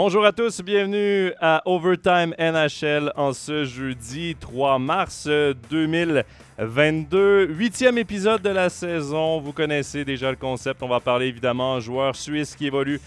Bonjour à tous, bienvenue à Overtime NHL en ce jeudi 3 mars 2022. Huitième épisode de la saison. Vous connaissez déjà le concept. On va parler évidemment joueurs suisses qui évoluent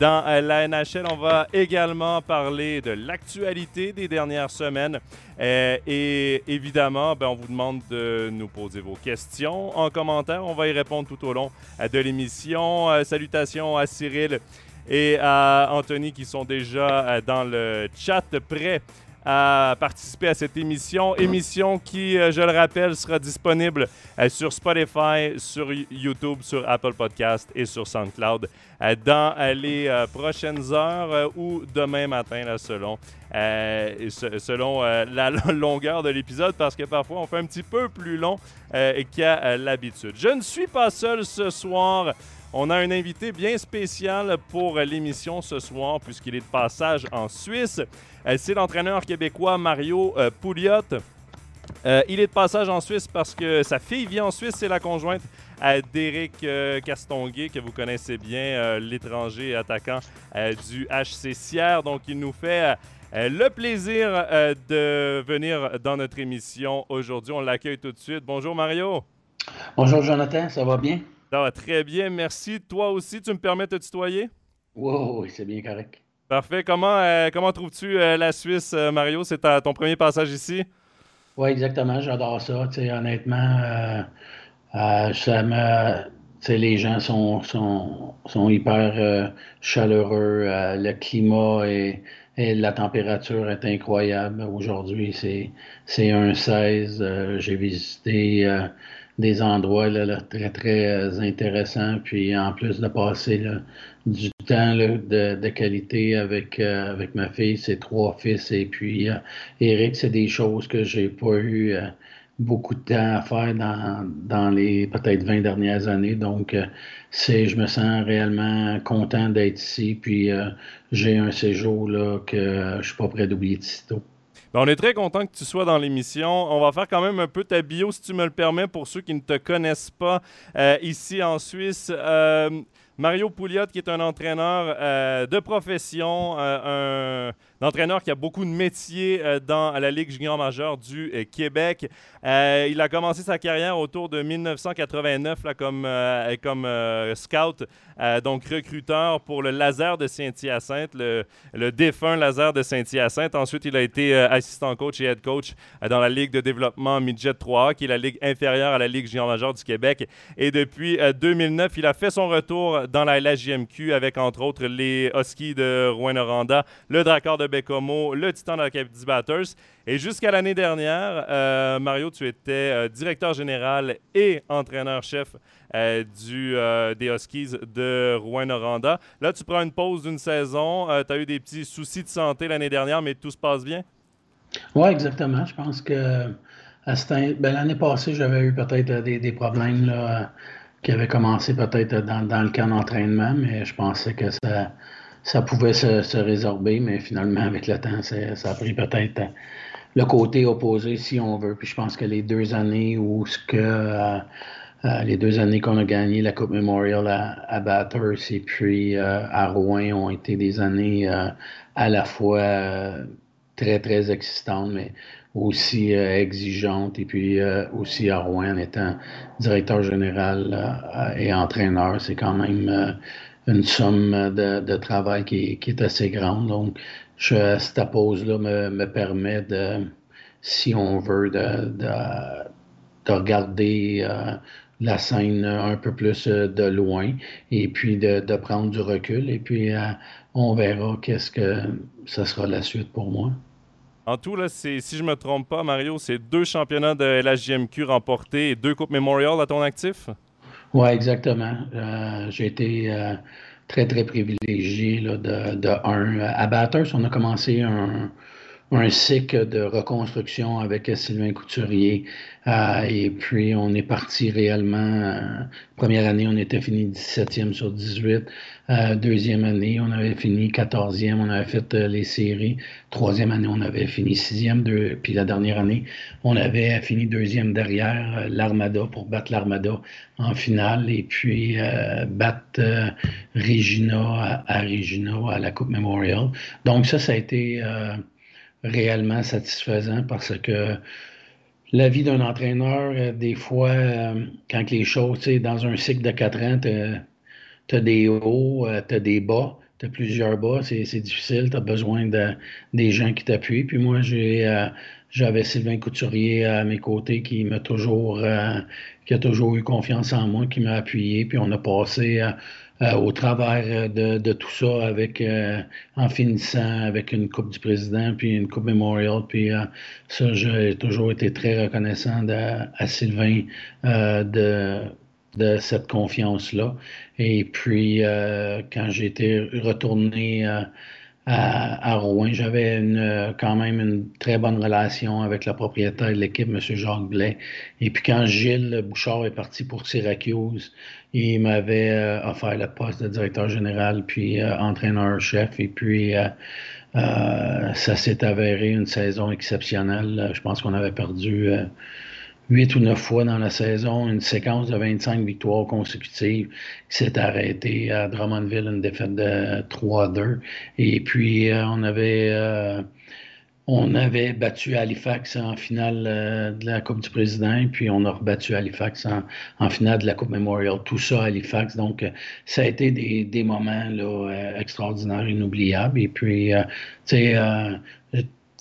dans la NHL. On va également parler de l'actualité des dernières semaines. Euh, et évidemment, ben, on vous demande de nous poser vos questions en commentaire. On va y répondre tout au long de l'émission. Euh, salutations à Cyril et à Anthony qui sont déjà euh, dans le chat prêts à participer à cette émission. Émission qui, euh, je le rappelle, sera disponible euh, sur Spotify, sur YouTube, sur Apple Podcast et sur SoundCloud dans les prochaines heures ou demain matin, selon, selon la longueur de l'épisode, parce que parfois on fait un petit peu plus long qu'à l'habitude. Je ne suis pas seul ce soir. On a un invité bien spécial pour l'émission ce soir, puisqu'il est de passage en Suisse. Euh, c'est l'entraîneur québécois Mario euh, Pouliot. Euh, il est de passage en Suisse parce que sa fille vit en Suisse. C'est la conjointe d'Éric Castonguay, que vous connaissez bien, l'étranger attaquant du HC Sierre. Donc, il nous fait le plaisir de venir dans notre émission aujourd'hui. On l'accueille tout de suite. Bonjour Mario. Bonjour Jonathan, ça va bien? Ça va très bien, merci. Toi aussi, tu me permets de te tutoyer? Oui, c'est bien correct. Parfait. Comment, euh, comment trouves-tu euh, la Suisse, euh, Mario? C'est ton premier passage ici? Oui, exactement. J'adore ça. honnêtement, ça me. les gens sont, sont, sont hyper chaleureux. le climat et, et, la température est incroyable. Aujourd'hui, c'est un 16. J'ai visité des endroits très, très euh, intéressants. Puis en plus de passer du temps de, qualité avec, euh, avec ma fille, ses trois fils, et puis euh, Eric, c'est des choses que j'ai pas eu beaucoup de temps à faire dans, les peut-être 20 dernières années. Donc, je me sens réellement content d'être ici. Puis j'ai un séjour là, que je suis pas prêt d'oublier de sitôt. Ben, on est très content que tu sois dans l'émission. On va faire quand même un peu ta bio, si tu me le permets, pour ceux qui ne te connaissent pas euh, ici en Suisse. Euh, Mario Pouliot, qui est un entraîneur euh, de profession, un entraîneur qui a beaucoup de métiers dans la Ligue junior majeure du Québec. il a commencé sa carrière autour de 1989 là, comme, comme scout euh, donc recruteur pour le laser de Saint-Hyacinthe, le, défunt laser de Saint-Hyacinthe. Ensuite, il a été euh, assistant coach et head coach euh, dans la Ligue de développement Midget 3A, qui est la ligue inférieure à la Ligue junior majeure du Québec. Et depuis 2009, il a fait son retour dans la LHJMQ avec, entre autres, les Huskies de Rouen-Noranda, le Drakkar de Bécomo, le Titan Capitale Batters. Et jusqu'à l'année dernière, Mario, tu étais directeur général et entraîneur-chef euh, du, euh, des Huskies de Rouen-Noranda. Là, tu prends une pause d'une saison. Euh, tu as eu des petits soucis de santé l'année dernière, mais tout se passe bien? Oui, exactement. Je pense que ben, l'année passée, j'avais eu peut-être des, problèmes là, qui avaient commencé peut-être dans, le camp d'entraînement, mais je pensais que ça, ça pouvait se, résorber, mais finalement, avec le temps, ça a pris peut-être le côté opposé, si on veut. Puis je pense que les deux années où ce que euh, les deux années qu'on a gagné la Coupe Memorial à, à Bathurst et puis euh, à Rouen ont été des années euh, à la fois très, très existantes, mais aussi exigeantes. Et puis aussi à Rouen, en étant directeur général et entraîneur, c'est quand même une somme de, travail qui, est assez grande. Donc, cette pause-là me, me, permet de, si on veut, de, de, de regarder la scène un peu plus euh, de loin et puis de, prendre du recul. Et puis, euh, on verra qu'est-ce que ça sera la suite pour moi. En tout, là, si je me trompe pas, Mario, c'est deux championnats de LHJMQ remportés et deux Coupes Memorial à ton actif? Oui, exactement. Euh, j'ai été très, très privilégié là, de, de, un. À Batters, on a commencé un, un cycle de reconstruction avec Sylvain Couturier. Euh, et puis, on est parti réellement. Euh, première année, on était fini 17e sur 18. Euh, deuxième année, on avait fini 14e. On avait fait les séries. Troisième année, on avait fini 6e. puis la dernière année, on avait fini deuxième derrière l'Armada pour battre l'Armada en finale. Et puis, battre Regina à, à, Regina à la Coupe Memorial. Donc, ça, ça a été réellement satisfaisant parce que la vie d'un entraîneur, euh, des fois, euh, quand les choses, tu sais, dans un cycle de quatre ans, tu as, des hauts, euh, tu as des bas, tu as plusieurs bas, c'est difficile, tu as besoin de, des gens qui t'appuient. Puis moi, j'ai j'avais Sylvain Couturier à mes côtés qui m'a toujours, qui a toujours eu confiance en moi, qui m'a appuyé. Puis on a passé au travers euh, de, tout ça, avec euh, en finissant avec une Coupe du Président, puis une Coupe Memorial. Puis ça, j'ai toujours été très reconnaissant à Sylvain de, de cette confiance-là. Et puis, quand j'ai été retourné à, Rouen. J'avais quand même une très bonne relation avec le propriétaire de l'équipe, M. Jacques Blais. Et puis quand Gilles Bouchard est parti pour Syracuse, il m'avait euh, offert le poste de directeur général, puis euh, entraîneur-chef. Et puis euh, ça s'est avéré une saison exceptionnelle. Je pense qu'on avait perdu huit ou neuf fois dans la saison, une séquence de 25 victoires consécutives qui s'est arrêtée à Drummondville, une défaite de 3-2. Et puis, euh, on avait... Euh, on avait battu Halifax en finale euh, de la Coupe du Président, puis on a rebattu Halifax en, finale de la Coupe Memorial. Tout ça à Halifax. Donc, ça a été des, moments là, extraordinaires, inoubliables. Et puis, tu sais,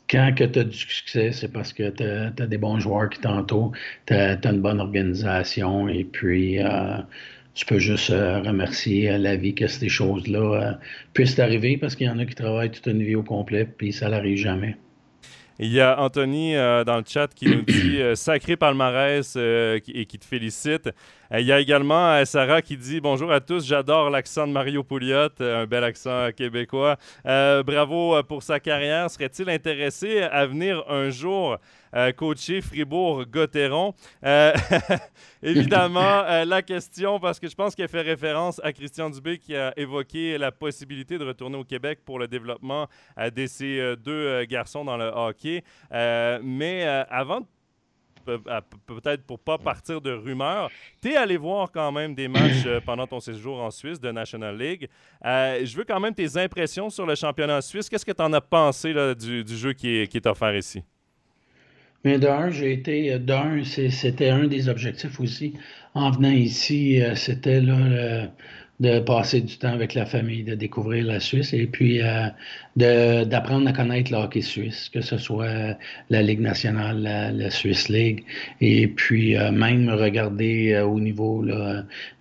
quand tu as du succès, c'est parce que tu as, des bons joueurs qui t'entourent, tu as, une bonne organisation et puis euh, tu peux juste euh, remercier la vie que ces choses-là euh, puissent arriver parce qu'il y en a qui travaillent toute une vie au complet puis ça n'arrive jamais. Il y a Anthony dans le chat qui nous dit sacré palmarès et qui te félicite. Euh, il y a également euh, Sarah qui dit Bonjour à tous, j'adore l'accent de Mario Pouliot, euh, un bel accent québécois. bravo pour sa carrière. Serait-il intéressé à venir un jour coacher Fribourg-Gotteron? évidemment, la question, parce que je pense qu'elle fait référence à Christian Dubé qui a évoqué la possibilité de retourner au Québec pour le développement de ces deux garçons dans le hockey. mais avant de peut-être pour pas partir de rumeurs, tu es allé voir quand même des matchs euh, pendant ton séjour en Suisse de National League. Euh, je veux quand même tes impressions sur le championnat suisse. Qu'est-ce que tu en as pensé du, jeu qui est, qui est offert ici? Mais d'un, j'ai été. Euh, d'un, c'était un des objectifs aussi. En venant ici, c'était là, de passer du temps avec la famille, de découvrir la Suisse et puis euh, d'apprendre à connaître le hockey suisse, que ce soit la Ligue nationale, la, Swiss League, et puis euh, même regarder euh, au niveau,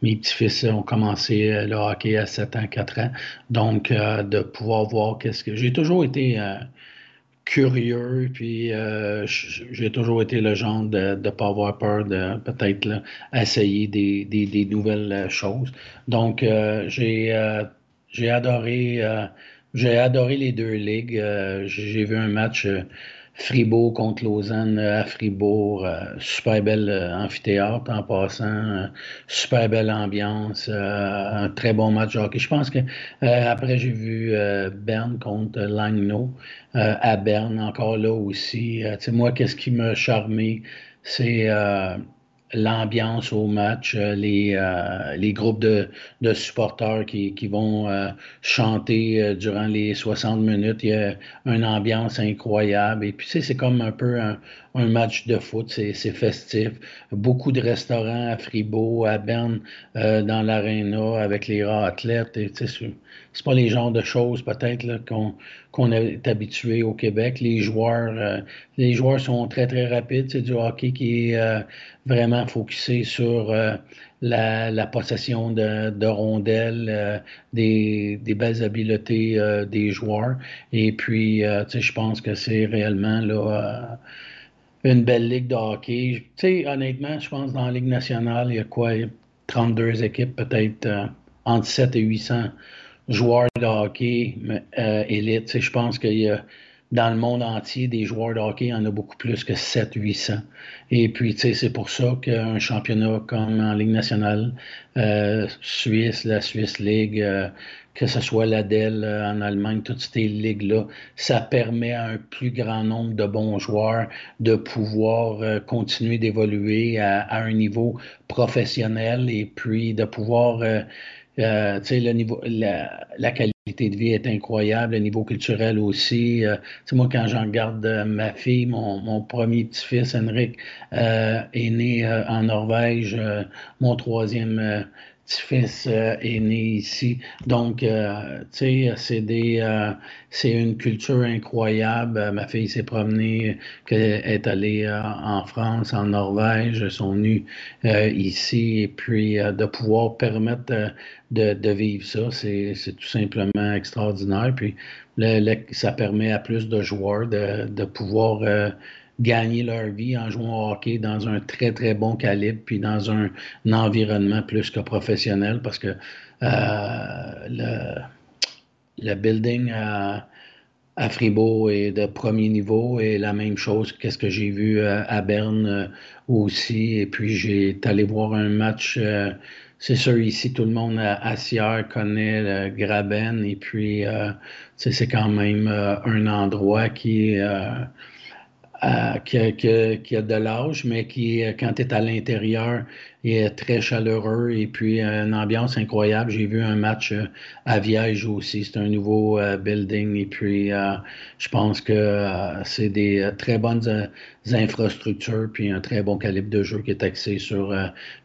mes petits-fils ont commencé le hockey à 7 ans, 4 ans, donc de pouvoir voir qu'est-ce que... J'ai toujours été curieux, puis euh, j'ai toujours été le genre de ne pas avoir peur de peut-être essayer des, des, des, nouvelles euh, choses. Donc, euh, j'ai j'ai adoré j'ai adoré les deux ligues. j'ai vu un match Fribourg contre Lausanne à Fribourg. Euh, super belle euh, amphithéâtre en passant. Euh, super belle ambiance. un très bon match hockey. Je pense que après, j'ai vu Berne contre Langnau à Berne, encore là aussi. moi, qu'est-ce qui m'a charmé? C'est l'ambiance au match, euh, les, euh, les groupes de, de supporters qui, qui vont euh, chanter durant les 60 minutes. Il y a une ambiance incroyable. Et puis, tu sais, c'est comme un peu un, un match de foot, c'est festif. Beaucoup de restaurants à Fribourg, à Berne, dans l'aréna avec les rats athlètes. C'est pas les genres de choses peut-être qu'on est habitué au Québec. Les joueurs, les joueurs sont très, très rapides. C'est du hockey qui est vraiment focusé sur euh, la, possession de, rondelles, euh, des, belles habiletés euh, des joueurs. Et puis, je pense que c'est réellement là, une belle ligue de hockey. honnêtement, je pense que dans la Ligue nationale, il y a quoi? 32 équipes, peut-être entre 7 et 800 joueurs de hockey élite. Je pense qu'il y a dans le monde entier, des joueurs de hockey, il y en a beaucoup plus que 700-800. Et puis, tu sais, c'est pour ça qu'un championnat comme en Ligue nationale, euh, Suisse, la Swiss League, euh, que ce soit l'ADEL euh, en Allemagne, toutes ces ligues-là, ça permet à un plus grand nombre de bons joueurs de pouvoir continuer d'évoluer à, un niveau professionnel et puis de pouvoir, tu sais, le niveau, la, la qualité de vie est incroyable, le niveau culturel aussi. Euh, moi, quand j'en regarde euh, ma fille, mon, mon premier petit-fils, Henrik, euh, est né euh, en Norvège. mon troisième petit-fils euh, est né ici. Donc, euh, tu sais, c'est des, euh, c'est une culture incroyable. Ma fille s'est promenée, est allée en France, en Norvège, sont venues ici, et puis de pouvoir permettre de, de vivre ça, c'est, tout simplement extraordinaire. Puis, ça permet à plus de joueurs de, de pouvoir gagner leur vie en jouant au hockey dans un très, très bon calibre, puis dans un, environnement plus que professionnel, parce que euh, le, le, building à, à, Fribourg est de premier niveau et la même chose qu'est-ce que j'ai vu euh, à, Berne euh, aussi. Et puis, j'ai allé voir un match. c'est sûr, ici, tout le monde à, Sierre connaît le Graben. Et puis, c'est quand même un endroit qui qui, a, qui, de l'âge, mais qui, quand tu es à l'intérieur, est très chaleureux et puis une ambiance incroyable. J'ai vu un match euh, à Viège aussi. C'est un nouveau euh, building et puis euh, je pense que c'est des très bonnes infrastructures puis un très bon calibre de jeu qui est axé sur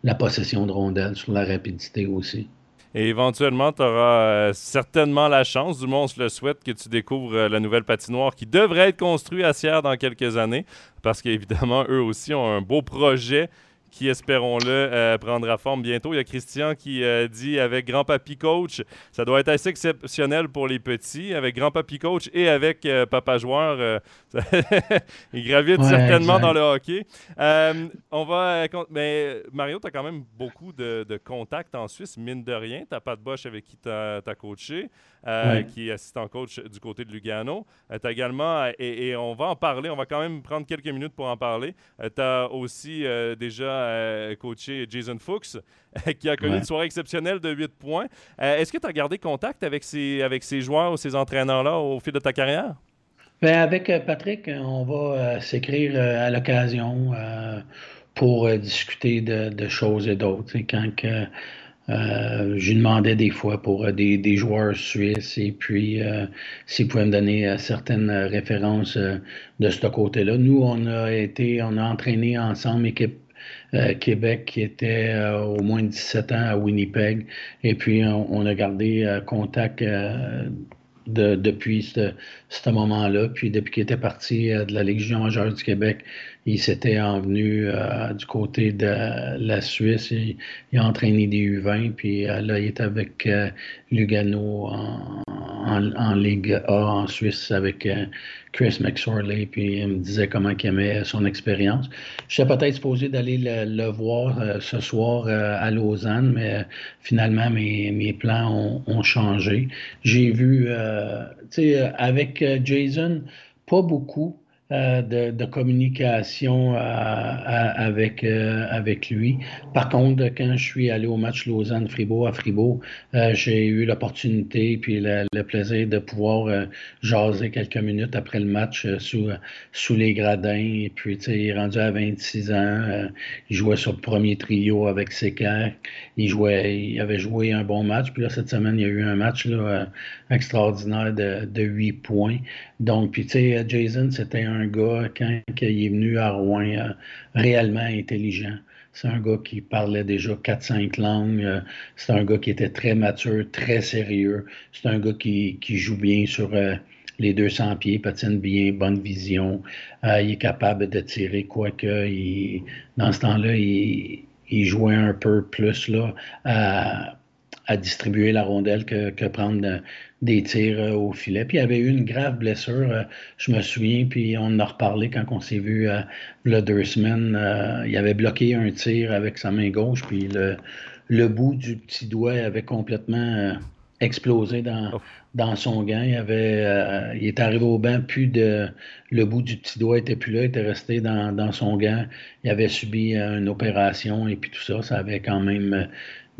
la possession de rondelles, sur la rapidité aussi. Et éventuellement, tu auras euh, certainement la chance, du moins on se le souhaite, que tu découvres euh, la nouvelle patinoire qui devrait être construite à Sierre dans quelques années, parce qu'évidemment, eux aussi ont un beau projet qui, espérons-le, euh, prendra forme bientôt. Il y a Christian qui euh, dit avec Grand Papy Coach, ça doit être assez exceptionnel pour les petits. Avec Grand Papy Coach et avec euh, Papa Joueur, il gravite certainement dans le hockey. on va. Mais Mario, tu as quand même beaucoup de, contacts en Suisse, mine de rien. Tu pas de Bosch avec qui tu as, coaché. Qui est assistant coach du côté de Lugano. tu as également, et, et, on va en parler, on va quand même prendre quelques minutes pour en parler. tu as aussi déjà euh, coaché Jason Fuchs, qui a connu une soirée exceptionnelle de 8 points. Euh, est-ce que tu as gardé contact avec ces, avec ces joueurs ou ces entraîneurs-là au fil de ta carrière? Ben avec euh, Patrick, on va s'écrire à l'occasion pour discuter de, choses et d'autres. Quand que, euh, je lui demandais des fois pour des, des, joueurs suisses et puis euh, s'il pouvait me donner certaines références de ce côté-là. Nous, on a été, on a entraîné ensemble équipe euh, Québec qui était euh, au moins 17 ans à Winnipeg. Et puis, on, a gardé euh, contact depuis ce, moment-là. Puis depuis qu'il était parti de la Légion majeure du Québec, il s'était envenu du côté de la Suisse. Il, il, a entraîné des U20. Puis là, il est avec Lugano en, en, Ligue A en Suisse avec euh, Chris McSorley, puis il me disait comment il aimait son expérience. Je suis peut-être supposé d'aller le, voir euh, ce soir euh, à Lausanne, mais finalement, mes, mes plans ont, ont changé. J'ai vu, tu sais, avec Jason, pas beaucoup, euh, de, communication euh, avec, euh, avec lui. Par contre, quand je suis allé au match Lausanne-Fribourg à Fribourg, j'ai eu l'opportunité puis le, plaisir de pouvoir jaser quelques minutes après le match sous, les gradins. Et puis, tu sais, il est rendu à 26 ans. il jouait sur le premier trio avec Seca. Il jouait, il avait joué un bon match. Puis là, cette semaine, il y a eu un match extraordinaire de, de 8 points. Donc, puis tu sais, Jason, c'était un gars, quand, il est venu à Rouen, euh, réellement intelligent. C'est un gars qui parlait déjà 4-5 langues. Euh, c'est un gars qui était très mature, très sérieux. C'est un gars qui, joue bien sur euh, les 200 pieds, patine bien, bonne vision. il est capable de tirer, quoique il, dans ce temps-là, il, il, jouait un peu plus là, à, à distribuer la rondelle que, que prendre des tirs euh, au filet. Puis il avait eu une grave blessure, euh, je me souviens, puis on en a reparlé quand on s'est vu à euh, deux semaines. il avait bloqué un tir avec sa main gauche, puis le, le bout du petit doigt avait complètement explosé dans, oh. dans son gant. Il, avait, euh, il est arrivé au banc, puis de, le bout du petit doigt était plus là, il était resté dans, dans son gant. Il avait subi une opération et puis tout ça, ça avait quand même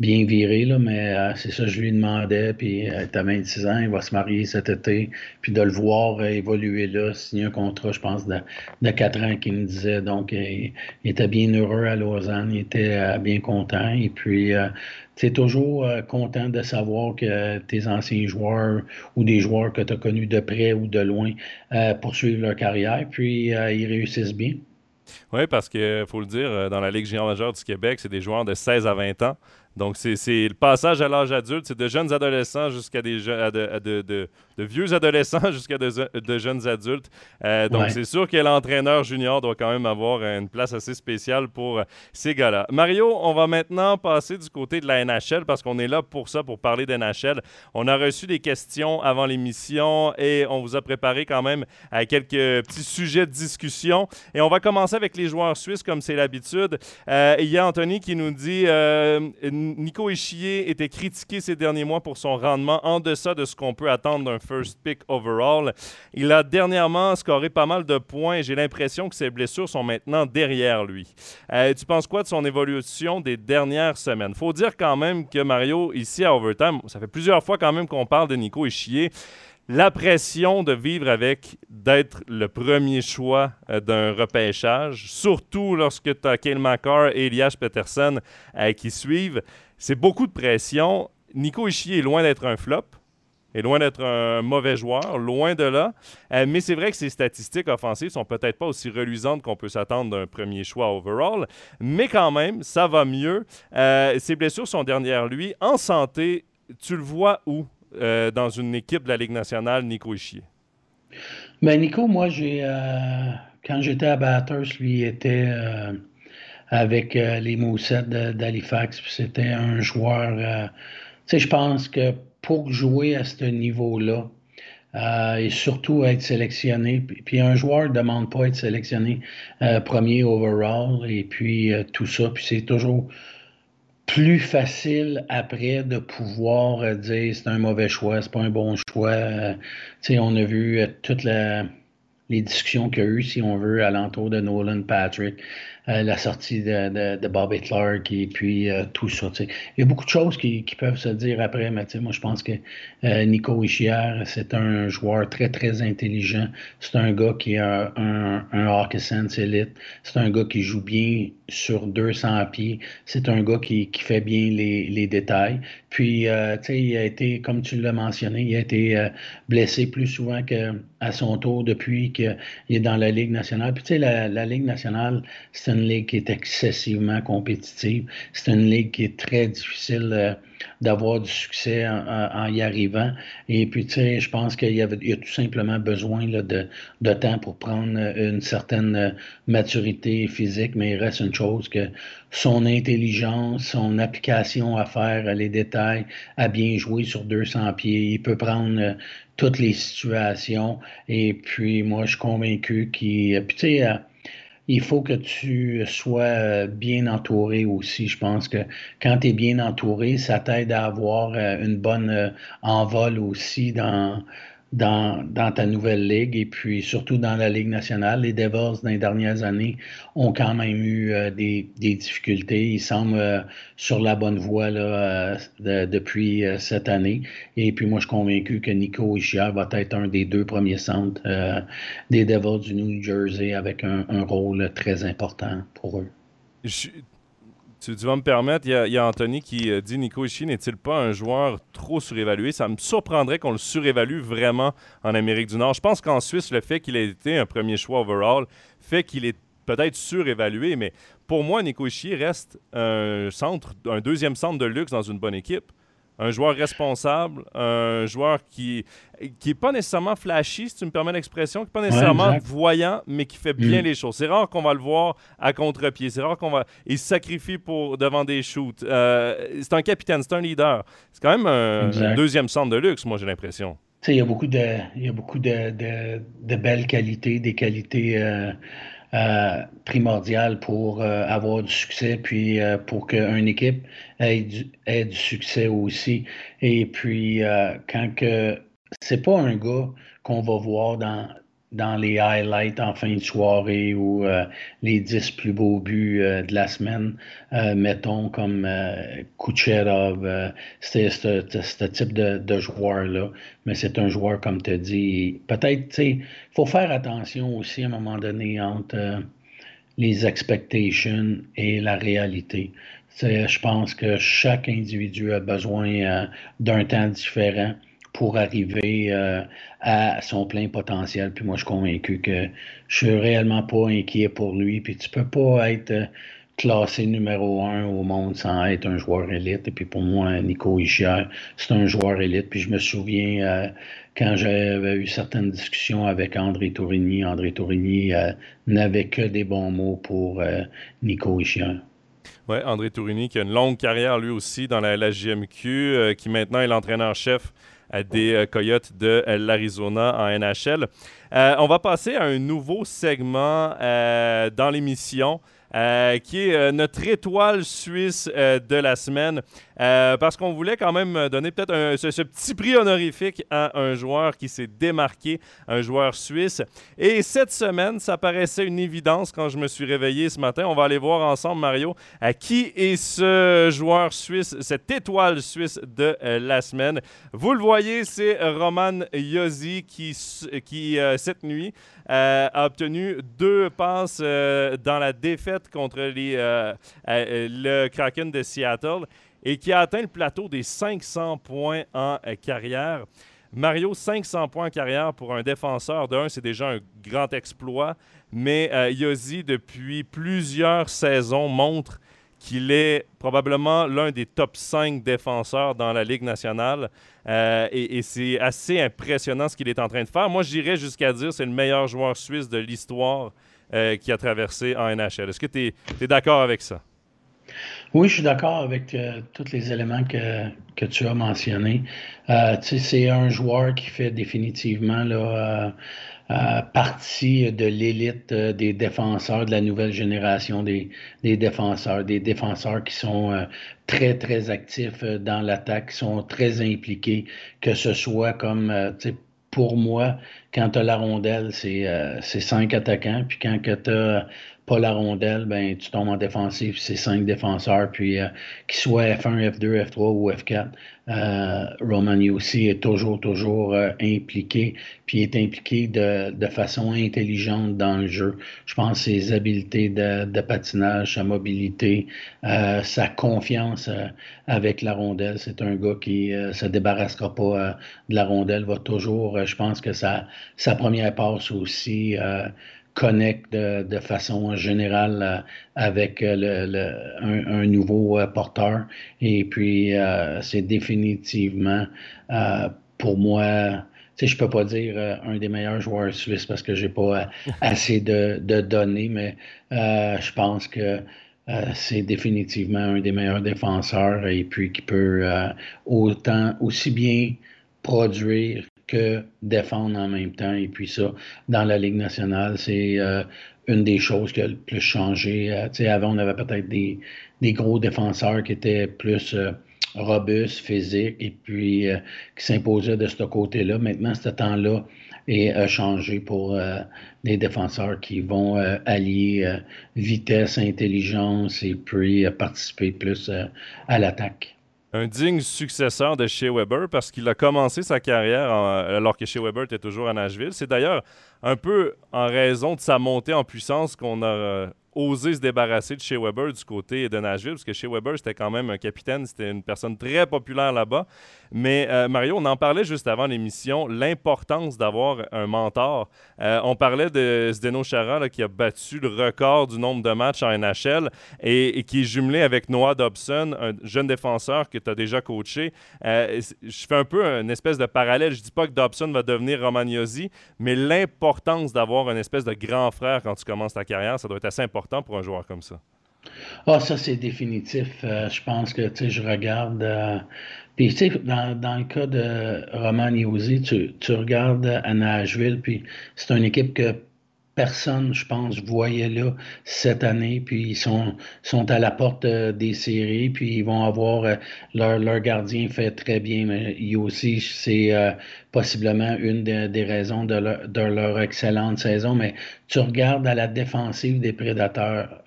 bien viré, là, mais euh, c'est ça, je lui demandais, puis euh, tu as 26 ans, il va se marier cet été, puis de le voir euh, évoluer là, signer un contrat, je pense, de, de 4 ans qu'il me disait. Donc, il, était bien heureux à Lausanne, il était bien content, et puis tu es toujours content de savoir que tes anciens joueurs ou des joueurs que tu as connus de près ou de loin poursuivent leur carrière, puis ils réussissent bien. Oui, parce qu'il faut le dire, dans la Ligue géant majeure du Québec, c'est des joueurs de 16 à 20 ans. Donc, c'est le passage à l'âge adulte. C'est de jeunes adolescents jusqu'à des de, de, de, vieux adolescents jusqu'à de, jeunes adultes. Euh, donc, c'est sûr que l'entraîneur junior doit quand même avoir une place assez spéciale pour euh, ces gars-là. Mario, on va maintenant passer du côté de la NHL parce qu'on est là pour ça, pour parler de NHL. On a reçu des questions avant l'émission et on vous a préparé quand même à quelques petits sujets de discussion. Et on va commencer avec les joueurs suisses comme c'est l'habitude. Euh, il y a Anthony qui nous dit Nico Ishier était critiqué ces derniers mois pour son rendement en deçà de ce qu'on peut attendre d'un pick overall. Il a dernièrement scoré pas mal de points et j'ai l'impression que ses blessures sont maintenant derrière lui. Euh, tu penses quoi de son évolution des dernières semaines? Faut dire quand même que Mario, ici à Overtime, ça fait plusieurs fois quand même qu'on parle de Nico Ishier la pression de vivre avec, d'être le premier choix euh, d'un repêchage, surtout lorsque tu as Kyle McCarr et Elias Peterson euh, qui suivent, c'est beaucoup de pression. Nico Ishier est loin d'être un flop, est loin d'être un mauvais joueur, loin de là. Euh, mais c'est vrai que ses statistiques offensives sont peut-être pas aussi reluisantes qu'on peut s'attendre d'un premier choix overall. Mais quand même, ça va mieux. ses blessures sont derrière lui. En santé, tu le vois où euh, dans une équipe de la Ligue nationale, Nico Ishier? Ben Nico, moi, euh, quand j'étais à Bathurst, lui était euh, avec les Moussettes d'Halifax. C'était un joueur. tu sais, je pense que pour jouer à ce niveau-là, et surtout être sélectionné. Puis, un joueur ne demande pas être sélectionné premier overall et puis tout ça. Puis c'est toujours plus facile après de pouvoir euh, dire c'est un mauvais choix, c'est pas un bon choix. Euh, on a vu euh, toutes les discussions qu'il y a eu, si on veut, alentour de Nolan Patrick. Euh, la sortie de, de, Bobby Clark et puis euh, tout ça. Il y a beaucoup de choses qui, peuvent se dire après, mais moi je pense que euh, Nico Ischier, c'est un joueur très très intelligent. C'est un gars qui a un, un hockey sense élite. C'est un gars qui joue bien sur 200 pieds. C'est un gars qui, fait bien les, les détails. Puis, tu sais, il a été, comme tu l'as mentionné, il a été blessé plus souvent qu'à son tour depuis qu'il est dans la Ligue nationale. Puis, tu sais, la, la Ligue nationale, c'est une ligue qui est excessivement compétitive. C'est une ligue qui est très difficile euh, d'avoir du succès en, y arrivant. Et puis, tu sais, je pense qu'il y, a tout simplement besoin de, temps pour prendre une certaine maturité physique, mais il reste une chose que son intelligence, son application à faire les détails, à bien jouer sur 200 pieds, il peut prendre euh, toutes les situations. Et puis, moi, je suis convaincu qu'il... il faut que tu sois euh, bien entouré aussi. Je pense que quand tu es bien entouré, ça t'aide à avoir euh, une bonne euh, envol aussi dans, dans, dans, ta nouvelle ligue et puis surtout dans la Ligue nationale. Les Devils, dans les dernières années, ont quand même eu euh, des, des, difficultés. Ils semblent euh, sur la bonne voie là, euh, depuis cette année. Et puis moi, je suis convaincu que Nico Ishia va être un des deux premiers centres des Devils du New Jersey avec un, un rôle très important pour eux. Tu, vas me permettre, il y, a Anthony qui euh, dit Nico Ishii n'est-il pas un joueur trop surévalué? Ça me surprendrait qu'on le surévalue vraiment en Amérique du Nord. Je pense qu'en Suisse, le fait qu'il ait été un premier choix overall fait qu'il est peut-être surévalué, mais pour moi, Nico Ishii reste un deuxième centre de luxe dans une bonne équipe un joueur responsable, un joueur qui qui n'est pas nécessairement flashy, si tu me permets l'expression, qui n'est pas nécessairement voyant, mais qui fait bien mm. les choses. C'est rare qu'on va le voir à contre-pied. C'est rare qu'on va. Il se sacrifie pour, devant des shoots. Euh, c'est un capitaine, c'est un leader. C'est quand même un, deuxième centre de luxe, moi, j'ai l'impression. Il y a beaucoup de, y a beaucoup de, de, belles qualités, des qualités. Euh, primordial pour avoir du succès, puis pour qu'une équipe ait du, ait du, succès aussi. Et puis, quand que c'est pas un gars qu'on va voir dans, dans les highlights en fin de soirée ou euh, les 10 plus beaux buts euh, de la semaine, euh, mettons comme Kucherov, c'est ce type de, joueur-là. Mais c'est un joueur, comme tu dit, peut-être, tu sais, il faut faire attention aussi à un moment donné entre les expectations et la réalité. Je pense que chaque individu a besoin d'un temps différent pour arriver euh, à son plein potentiel. Puis moi, je suis convaincu que je suis réellement pas inquiet pour lui. Puis tu peux pas être euh, classé numéro un au monde sans être un joueur élite. Et puis pour moi, Nico Ischier, c'est un joueur élite. Puis je me souviens euh, quand j'avais eu certaines discussions avec André Tourigny, André Tourigny n'avait que des bons mots pour Nico Ischier. Oui, André Tourigny qui a une longue carrière lui aussi dans la, la qui maintenant est l'entraîneur-chef des euh, Coyotes de euh, l'Arizona en NHL. Euh, on va passer à un nouveau segment dans l'émission. Qui est notre étoile suisse de la semaine. Euh, parce qu'on voulait quand même donner peut-être ce, petit prix honorifique à un joueur qui s'est démarqué, un joueur suisse. Et cette semaine, ça paraissait une évidence quand je me suis réveillé ce matin. On va aller voir ensemble, Mario, à qui est ce joueur suisse, cette étoile suisse de euh, la semaine. Vous le voyez, c'est Roman Yossi qui, qui euh, cette nuit, a obtenu deux passes dans la défaite contre les, le Kraken de Seattle et qui a atteint le plateau des 500 points en euh, carrière. Mario, 500 points en carrière pour un défenseur d'un, c'est déjà un grand exploit, mais euh, depuis plusieurs saisons, montre qu'il est probablement l'un des top 5 défenseurs dans la Ligue nationale. Euh, et, c'est assez impressionnant ce qu'il est en train de faire. Moi, j'irais jusqu'à dire que c'est le meilleur joueur suisse de l'histoire euh, qui a traversé en NHL. Est-ce que tu es d'accord avec ça? Oui, je suis d'accord avec euh, tous les éléments que, que tu as mentionnés. Euh, c'est un joueur qui fait définitivement euh, partie de l'élite des défenseurs de la nouvelle génération des défenseurs, des défenseurs qui sont très, très actifs dans l'attaque, qui sont très impliqués, que ce soit comme pour moi, quand tu as la rondelle, c'est cinq attaquants. Puis quand tu pas la rondelle, ben, tu tombes en défensive, c'est cinq défenseurs, puis euh, qu'ils soient F1, F2, F3 ou F4, euh, Roman aussi est toujours, toujours euh, impliqué, puis est impliqué de, de, façon intelligente dans le jeu. Je pense ses habiletés de, de patinage, sa mobilité, euh, sa confiance avec la rondelle. C'est un gars qui se débarrassera pas de la rondelle, va toujours, je pense que sa, sa première passe aussi connecte de, façon générale euh, avec euh, le, un, nouveau euh, porteur. Et puis, c'est définitivement, pour moi, sais, je peux pas dire un des meilleurs joueurs suisses parce que j'ai pas assez de, données, mais je pense que c'est définitivement un des meilleurs défenseurs et puis qui peut autant aussi bien produire que défendre en même temps. Et puis ça, dans la Ligue nationale, c'est euh, une des choses qui a le plus changé. Euh, avant, on avait peut-être des, des, gros défenseurs qui étaient plus euh, robustes, physiques, et puis qui s'imposaient de ce côté-là. Maintenant, ce temps-là est changé pour des défenseurs qui vont allier vitesse, intelligence et puis participer plus à l'attaque un digne successeur de Shea Weber parce qu'il a commencé sa carrière alors que Shea Weber était toujours à Nashville. C'est d'ailleurs un peu en raison de sa montée en puissance qu'on a osé se débarrasser de Shea Weber du côté de Nashville, parce que Shea Weber, c'était quand même un capitaine, c'était une personne très populaire là-bas. Mais euh, Mario, on en parlait juste avant l'émission, l'importance d'avoir un mentor. Euh, on parlait de Zdeno Chara qui a battu le record du nombre de matchs en NHL et, qui est jumelé avec Noah Dobson, un jeune défenseur que tu as déjà coaché. Euh, je fais un peu une espèce de parallèle. Je dis pas que Dobson va devenir Romagnosi, mais l'importance d'avoir une espèce de grand frère quand tu commences ta carrière, ça doit être assez important pour un joueur comme ça? Ah, ça, c'est définitif. je pense que, tu sais, je regarde puis, tu sais, dans, dans, le cas de Roman Yosi, tu, tu regardes à Nashville, puis c'est une équipe que personne, je pense, voyait là cette année. Puis ils sont, sont à la porte euh, des séries, puis ils vont avoir euh, leur, leur gardien fait très bien, mais il aussi, c'est euh, possiblement une des raisons de leur, de leur, excellente saison. Mais tu regardes à la défensive des prédateurs.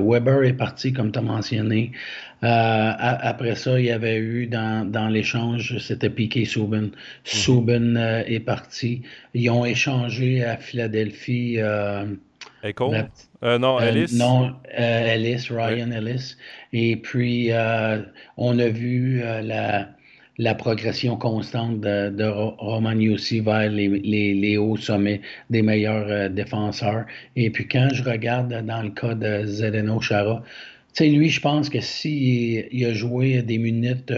Weber est parti, comme tu as mentionné. après ça, il y avait eu dans, dans l'échange, c'était Piqué Souben. Mm-hmm. Souben est parti. Ils ont échangé à Philadelphie. Euh, Echo? Euh, non, euh, Ellis? non, Ellis, Ryan Ellis. Et puis, on a vu la, la, progression constante de, de Roman Yossi vers les, les, les, hauts sommets des meilleurs défenseurs. Et puis, quand je regarde dans le cas de Zdeno Chara, tu sais, lui, je pense que s'il il a joué des minutes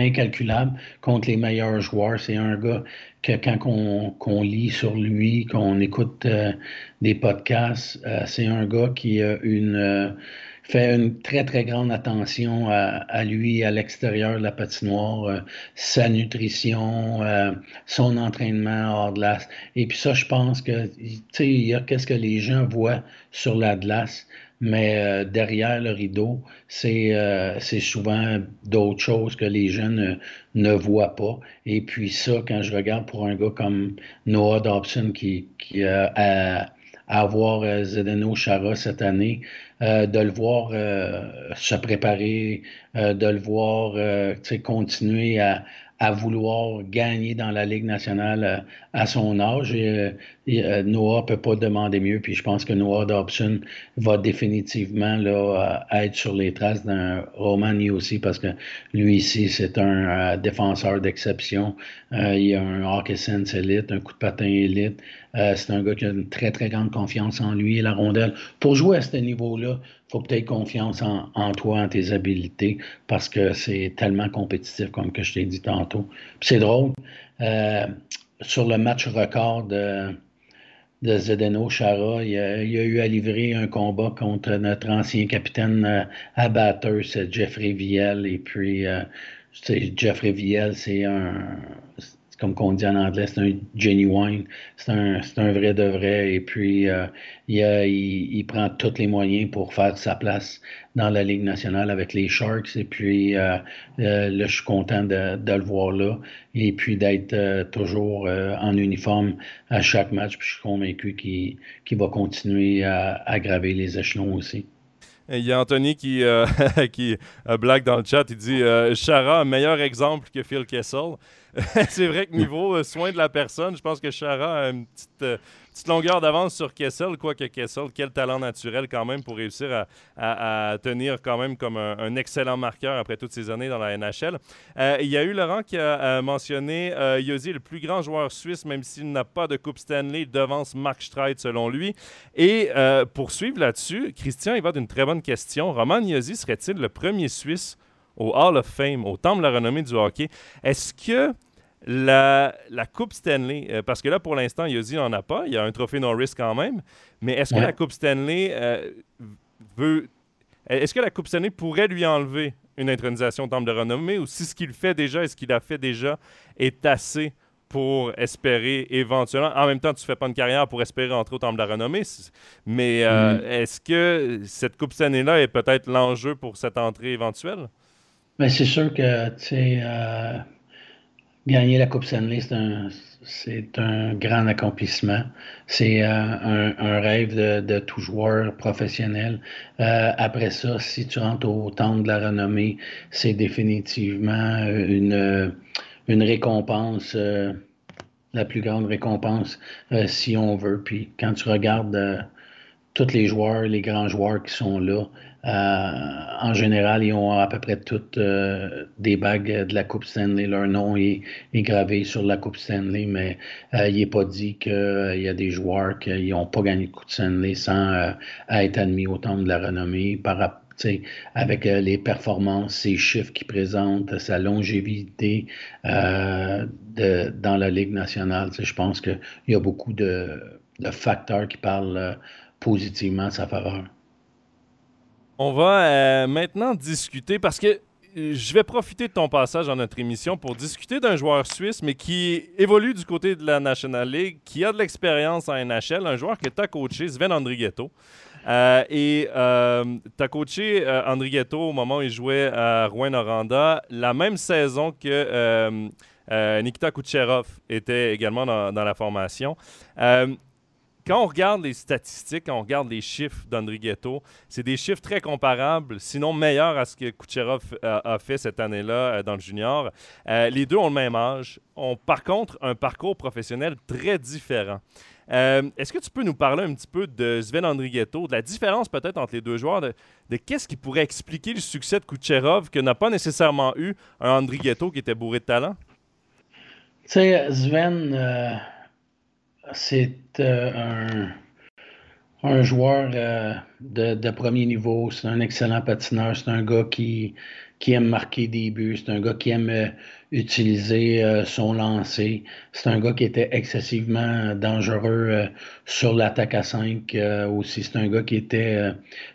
incalculable contre les meilleurs joueurs. C'est un gars que quand on, lit sur lui, qu'on écoute euh, des podcasts, euh, c'est un gars qui a une, euh, fait une très, très grande attention à, lui à l'extérieur de la patinoire, sa nutrition, son entraînement hors glace. Et puis ça, je pense que, tu sais, il y a qu'est-ce que les gens voient sur la glace mais euh, derrière le rideau, c'est euh, souvent d'autres choses que les gens ne, ne, voient pas. Et puis ça, quand je regarde pour un gars comme Noah Dobson qui, qui a à, avoir euh, Zdeno Chara cette année, euh, de le voir se préparer, de le voir continuer à, à vouloir gagner dans la Ligue nationale euh, à son âge. Et, euh, euh, Noah ne peut pas demander mieux. Puis je pense que Noah Dobson va définitivement là, être sur les traces d'un Roman aussi parce que lui ici, c'est un défenseur d'exception. il a un hockey sense élite, un coup de patin élite. c'est un gars qui a une très, très grande confiance en lui et la rondelle. Pour jouer à ce niveau-là, faut peut-être confiance en, toi, en tes habiletés, parce que c'est tellement compétitif, comme que je t'ai dit tantôt. c'est drôle, euh, sur le match record de, de Zdeno Chara, il a, a, eu à livrer un combat contre notre ancien capitaine euh, abatteur, c'est Jeffrey Viel. Et puis, euh, Jeffrey Viel, c'est un comme on dit en anglais, c'est un genuine, c'est un, vrai de vrai. Et puis, euh, il, il, prend tous les moyens pour faire sa place dans la Ligue nationale avec les Sharks. Et puis, euh, euh, là, je suis content de, de, le voir là. Et puis, d'être toujours en uniforme à chaque match. Puis, je suis convaincu qu'il va continuer à, à graver les échelons aussi. Il y a Anthony qui, qui blague dans le chat. Il dit Chara, un meilleur exemple que Phil Kessel. c'est vrai que niveau euh, soin de la personne, je pense que Chara a une petite, euh, longueur d'avance sur Kessel, quoique Kessel, quel talent naturel quand même pour réussir à, tenir quand même comme un, excellent marqueur après toutes ces années dans la NHL. Euh, il y a eu Laurent qui a mentionné Yosi, le plus grand joueur suisse, même s'il n'a pas de Coupe Stanley, devance Mark Streit selon lui. Et pour suivre là-dessus, Christian, il va d'une très bonne question. Roman Yosi serait-il le premier Suisse au Hall of Fame, au Temple de la renommée du hockey? Est-ce que la, la, Coupe Stanley, euh, parce que là, pour l'instant, Yossi n'en a pas. Il y a un trophée Norris quand même. Mais est-ce que la Coupe Stanley euh, veut. Est-ce que la Coupe Stanley pourrait lui enlever une intronisation au Temple de renommée? Ou si ce qu'il fait déjà et ce qu'il a fait déjà est assez pour espérer éventuellement. En même temps, tu ne fais pas une carrière pour espérer entrer au Temple de la renommée. Mais euh, mm. est-ce que cette Coupe Stanley-là est peut-être l'enjeu pour cette entrée éventuelle? Mais c'est sûr que, tu sais, euh, gagner la Coupe Stanley, c'est un, un grand accomplissement. C'est euh, un, rêve de, tout joueur professionnel. Euh, après ça, si tu rentres au temple de la renommée, c'est définitivement une, une récompense, la plus grande récompense, si on veut. Puis quand tu regardes tous les joueurs, les grands joueurs qui sont là, euh, en général, ils ont à peu près toutes euh, des bagues de la Coupe Stanley. Leur nom est, gravé sur la Coupe Stanley, mais euh, il n'est pas dit qu'il y a des joueurs qui n'ont pas gagné de Coupe Stanley sans être admis au temps de la renommée par avec les performances, ses chiffres qu'il présente, sa longévité de, dans la Ligue nationale. Je pense qu'il y a beaucoup de, facteurs qui parlent positivement de sa faveur. On va euh, maintenant discuter parce que je vais profiter de ton passage dans notre émission pour discuter d'un joueur suisse, mais qui évolue du côté de la National League, qui a de l'expérience en NHL, un joueur que tu as coaché, Sven Andrighetto. Euh, et euh, tu as coaché euh, Andrighetto au moment où il jouait à Rouen-Noranda, la même saison que Nikita Kucherov était également dans la formation quand on regarde les statistiques, quand on regarde les chiffres d'Andrighetto, c'est des chiffres très comparables, sinon meilleurs à ce que Kucherov a, fait cette année-là euh, dans le junior. Euh, les deux ont le même âge, ont par contre un parcours professionnel très différent. Euh, est-ce que tu peux nous parler un petit peu de Sven Andrighetto, de la différence peut-être entre les deux joueurs, de, qu'est-ce qui pourrait expliquer le succès de Kucherov que n'a pas nécessairement eu un Andrighetto qui était bourré de talent? Tu sais, Sven c'est euh, un, joueur euh, de, premier niveau. C'est un excellent patineur. C'est un gars qui, qui aime marquer des buts. C'est un gars qui aime euh, utiliser son lancer. C'est un gars qui était excessivement dangereux sur l'attaque à 5 aussi. C'est un gars qui était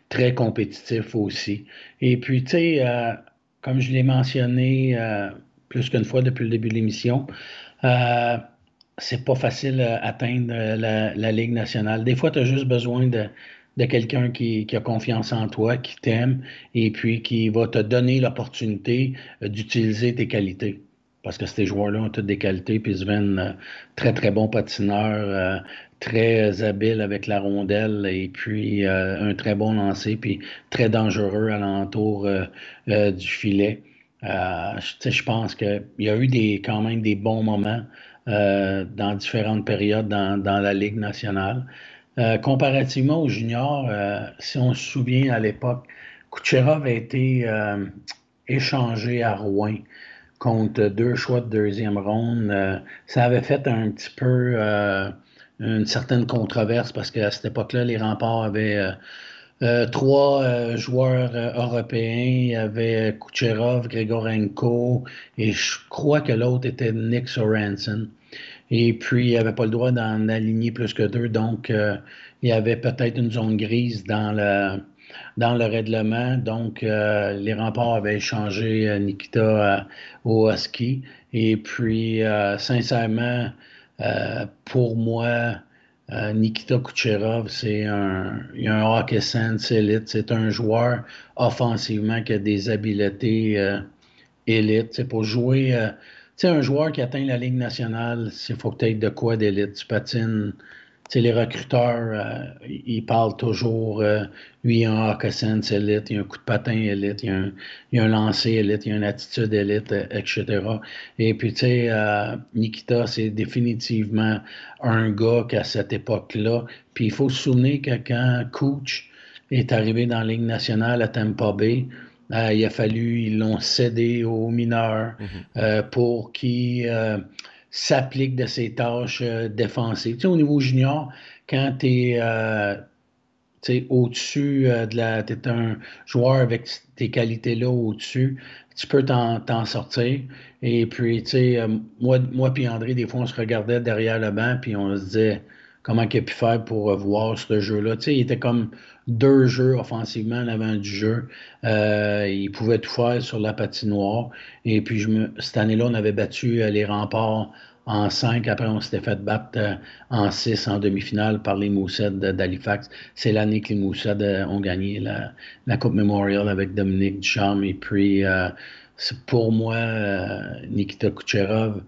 très compétitif aussi. Et puis, tu sais, comme je l'ai mentionné plus qu'une fois depuis le début de l'émission, c'est pas facile à atteindre euh, la, Ligue nationale. Des fois, tu as juste besoin de, quelqu'un qui, a confiance en toi, qui t'aime et puis qui va te donner l'opportunité euh, d'utiliser tes qualités. Parce que ces joueurs-là ont toutes des qualités, puis Sven, euh, très, très bon patineur, très habile avec la rondelle et puis un très bon lancer, puis très dangereux à du filet. je pense qu'il y a eu des, quand même des bons moments euh, dans différentes périodes dans, dans la Ligue nationale. Euh, comparativement aux juniors, euh, si on se souvient à l'époque, Kucherov a été échangé à Rouen contre deux choix de deuxième ronde. ça avait fait un petit peu une certaine controverse parce qu'à cette époque-là, les remparts avaient trois joueurs européens. Il y avait Kucherov, Grigorenko et je crois que l'autre était Nick Sorensen. Et puis, il n'avait pas le droit d'en aligner plus que deux. Donc, euh, il y avait peut-être une zone grise dans le, dans le règlement. Donc, euh, les remparts avaient échangé euh, Nikita au Husky. Et puis, sincèrement, pour moi, Nikita Kucherov, c'est un, il a un hockey sense élite. C'est un joueur offensivement qui a des habiletés élites. C'est pour jouer sais, un joueur qui atteint la Ligue nationale, il faut que tu aies de quoi d'élite. Tu patines. Tu sais, les recruteurs, euh, ils parlent toujours, euh, lui, il a un hockey élite, il a un coup de patin élite, il a un, il a un lancer élite, il a une attitude élite, euh, etc. Et puis, tu sais, Nikita, c'est définitivement un gars qu'à cette époque-là. Puis, il faut se souvenir que quand Cooch est arrivé dans la Ligue nationale à Tampa Bay, euh, il a fallu, ils l'ont cédé aux mineurs mhm. euh, pour qu'ils euh, s'appliquent de ces tâches défensives. Tu au niveau junior, quand tu es au-dessus de la. Tu es un joueur avec tes qualités-là au-dessus, tu peux t'en sortir. Et puis, tu sais, moi, moi puis André, des fois, on se regardait derrière le banc, puis on se disait comment il a pu faire pour voir ce jeu-là? Tu sais, il était comme deux jeux offensivement en avant du jeu. Euh, il pouvait tout faire sur la patinoire. Et puis, je me, cette année-là, on avait battu euh, les remparts en 5. Après, on s'était fait battre euh, en 6 en demi-finale par les Moussets d'Halifax. C'est l'année que les Moussets ont gagné la, la, Coupe Memorial avec Dominique Ducharme. Et puis, pour moi, Nikita Kucherov,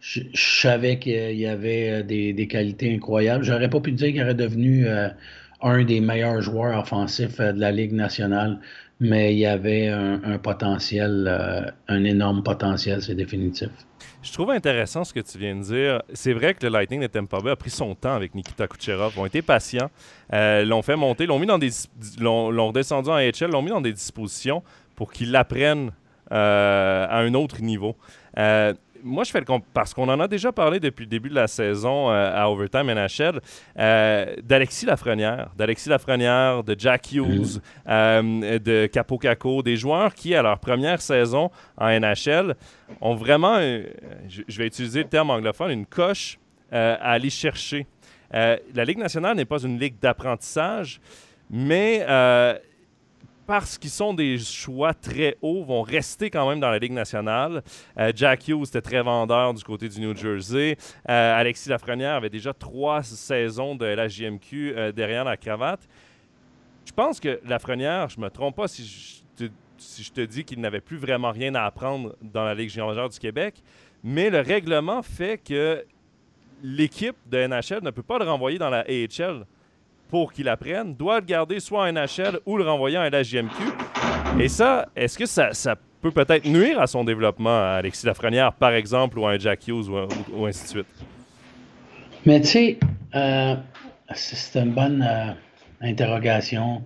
je, savais qu'il y avait des, des, qualités incroyables. J'aurais pas pu dire qu'il aurait devenu un des meilleurs joueurs offensifs euh, de la Ligue nationale, mais il y avait un, potentiel, euh, un énorme potentiel, c'est définitif. Je trouve intéressant ce que tu viens de dire. C'est vrai que le Lightning de Tampa Bay a pris son temps avec Nikita Kucherov. Ils ont été patients, euh, l'ont fait monter, l'ont mis dans des, l'ont redescendu en HL, l'ont mis dans des dispositions pour qu'il l'apprenne à un autre niveau moi, je fais le parce qu'on en a déjà parlé depuis le début de la saison euh, à Overtime NHL, euh, d'Alexis Lafrenière, d'Alexis Lafrenière, de Jack Hughes, euh, de Capo Caco, des joueurs qui, à leur première saison en NHL, ont vraiment, je vais utiliser le terme anglophone, une coche à aller chercher. la Ligue nationale n'est pas une ligue d'apprentissage, mais parce qu'ils sont des choix très hauts, vont rester quand même dans la Ligue nationale. Euh, Jack Hughes était très vendeur du côté du New Jersey. Euh, Alexis Lafrenière avait déjà trois saisons de la JMQ euh, derrière la cravate. Je pense que Lafrenière, je me trompe pas si je te, dis qu'il n'avait plus vraiment rien à apprendre dans la Ligue junior du Québec, mais le règlement fait que l'équipe de NHL ne peut pas le renvoyer dans la AHL pour qu'il apprenne, doit le garder soit en NHL ou le renvoyer en LHJMQ. Et ça, est-ce que ça, peut peut-être nuire à son développement, à Alexis Lafrenière, par exemple, ou à un Jack Hughes, ou, ainsi de suite? Mais tu sais, euh, c'est une bonne euh, interrogation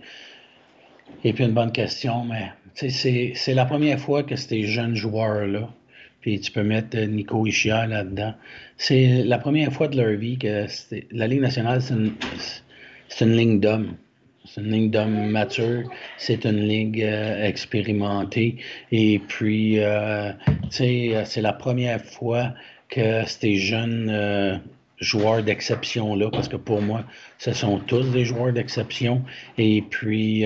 et puis une bonne question, mais c'est la première fois que ces jeunes joueurs-là, puis tu peux mettre Nico Ishia là-dedans, c'est la première fois de leur vie que la Ligue nationale, c'est c'est une ligne d'hommes. C'est une ligne d'hommes mature, c'est une ligne euh, expérimentée. Et puis, euh, euh, c'est la première fois que ces jeunes joueurs d'exception-là, parce que pour moi, ce sont tous des joueurs d'exception. Et puis,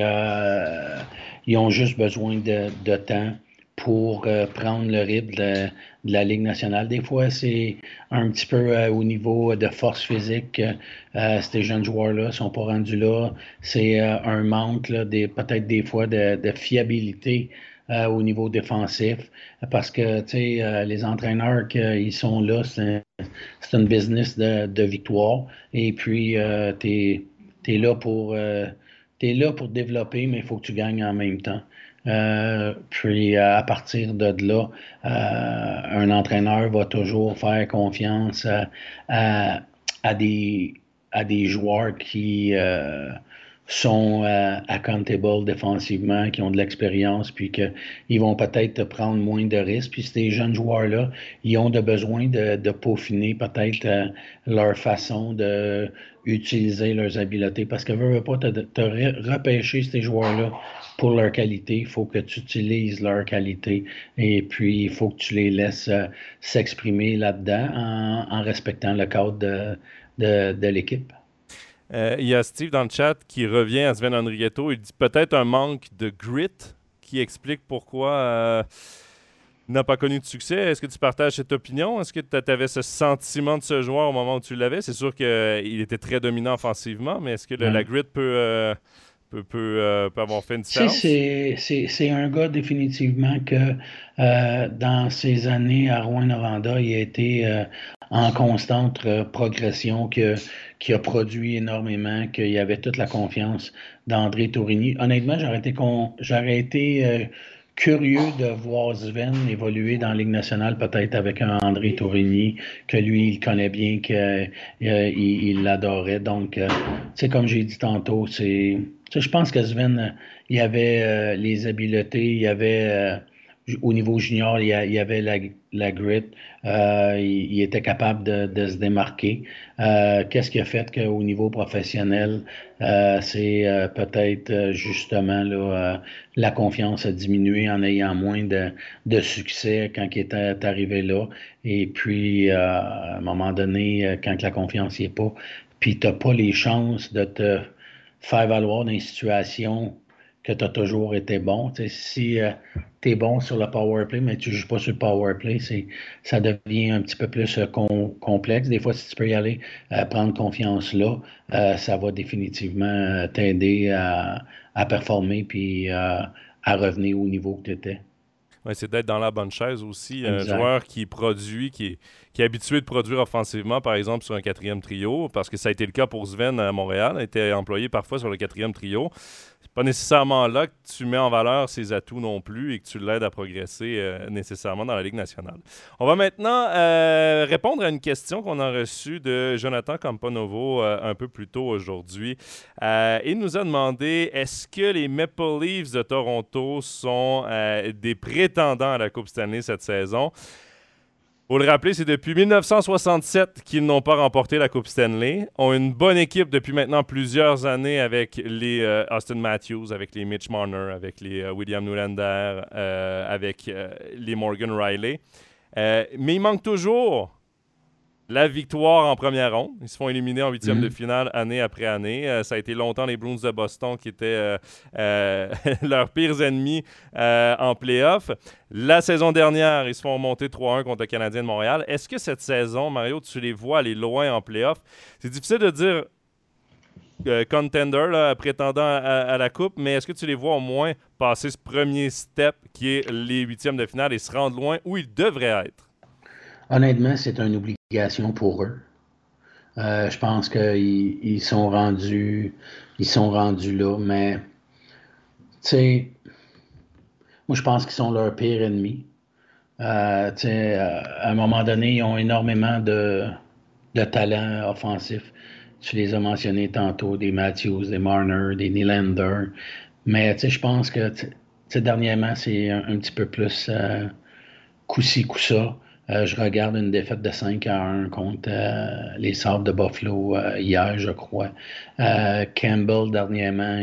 ils ont juste besoin de, de temps pour euh, prendre le rythme de, la Ligue nationale. Des fois, c'est un petit peu euh, au niveau de force physique. Euh, ces jeunes joueurs-là ne sont pas rendus là. C'est un manque peut-être des fois de, fiabilité au niveau défensif parce que les entraîneurs qui sont là, c'est un business de, victoire. Et puis, tu là es là pour développer, mais il faut que tu gagnes en même temps. Euh, puis à partir de là, euh, un entraîneur va toujours faire confiance à, à, des, à des joueurs qui euh, sont accountable défensivement, qui ont de l'expérience, puis qu'ils vont peut-être prendre moins de risques. Puis ces jeunes joueurs-là, ils ont de besoin de, de peaufiner peut-être leur façon de utiliser leurs habiletés. Parce que veux, veux pas te, repêcher ces joueurs-là pour leur qualité, il faut que tu utilises leur qualité et puis il faut que tu les laisses euh, s'exprimer là-dedans en, respectant le cadre de, de, l'équipe. Euh, il y a Steve dans le chat qui revient à Sven Enrietto. Il dit peut-être un manque de grit qui explique pourquoi euh, n'a pas connu de succès. Est-ce que tu partages cette opinion? Est-ce que tu avais ce sentiment de ce joueur au moment où tu l'avais? C'est sûr qu'il était très dominant offensivement, mais est-ce que la grit peut euh, peut, avoir fait une différence? C'est un gars définitivement que euh, dans ses années à Rouen-Noranda, il a été euh, en constante progression, que, qui a produit énormément, qu'il avait toute la confiance d'André Tourigny. Honnêtement, j'aurais été, j'aurais été curieux de voir Sven évoluer dans la Ligue nationale, peut-être avec un André Tourigny, que lui, il connaît bien, qu'il il l'adorait. Donc, c'est comme j'ai dit tantôt, c'est je pense que Sven, euh, il avait euh, les habiletés, il avait euh, au niveau junior, il y, avait la, la grit, il, était capable de, se démarquer. Qu'est-ce qui a fait qu'au niveau professionnel, c'est peut-être justement la confiance a diminué en ayant moins de, de succès quand il était arrivé là. Et puis, à un moment donné, quand la confiance n'y est pas, puis tu n'as pas les chances de te faire valoir dans une situation que tu as toujours été bon. si euh, tu es bon sur le power play, mais tu ne joues pas sur le power play, ça devient un petit peu plus euh, complexe. Des fois, si tu peux y aller, euh, prendre confiance là, ça va définitivement t'aider à, à, performer puis à revenir au niveau que tu étais. Ouais, c'est d'être dans la bonne chaise aussi. Un joueur qui produit, qui est, qui est habitué de produire offensivement, par exemple, sur un quatrième trio, parce que ça a été le cas pour Sven à Montréal, il était employé parfois sur le quatrième trio pas nécessairement là que tu mets en valeur ses atouts non plus et que tu l'aides à progresser euh, nécessairement dans la Ligue nationale. On va maintenant euh, répondre à une question qu'on a reçue de Jonathan Campanovo euh, un peu plus tôt aujourd'hui. il nous a demandé est-ce que les Maple Leafs de Toronto sont des prétendants à la Coupe Stanley cette saison? Faut le rappeler, c'est depuis 1967 qu'ils n'ont pas remporté la Coupe Stanley. Ont une bonne équipe depuis maintenant plusieurs années avec les euh, Austin Matthews, avec les Mitch Marner, avec les euh, William Nylander, euh, avec les Morgan Riley. mais il manque toujours la victoire en première ronde. Ils se font éliminer en huitième Mhm. de finale année après année. Euh, ça a été longtemps les Bruins de Boston qui étaient euh, euh, leurs pires ennemis euh, en playoff. La saison dernière, ils se font monter 3-1 contre le Canadien de Montréal. Est-ce que cette saison, Mario, tu les vois aller loin en playoff? C'est difficile de dire euh, contender, là, prétendant à, à la Coupe, mais est-ce que tu les vois au moins passer ce premier step qui est les huitièmes de finale et se rendre loin où ils devraient être? Honnêtement, c'est une pour eux. Euh, je pense qu'ils ils sont rendus ils sont rendus là, mais tu sais, moi je pense qu'ils sont leur pire ennemi. Euh, euh, à un moment donné, ils ont énormément de, de talent offensif. Tu les as mentionnés tantôt, des Matthews, des Marner, des Nylander. Mais je pense que dernièrement, c'est un, petit peu plus euh, coup-ci. Euh, je regarde une défaite de 5 à 1 contre euh, les Sabres de Buffalo euh, hier, je crois. Campbell, dernièrement,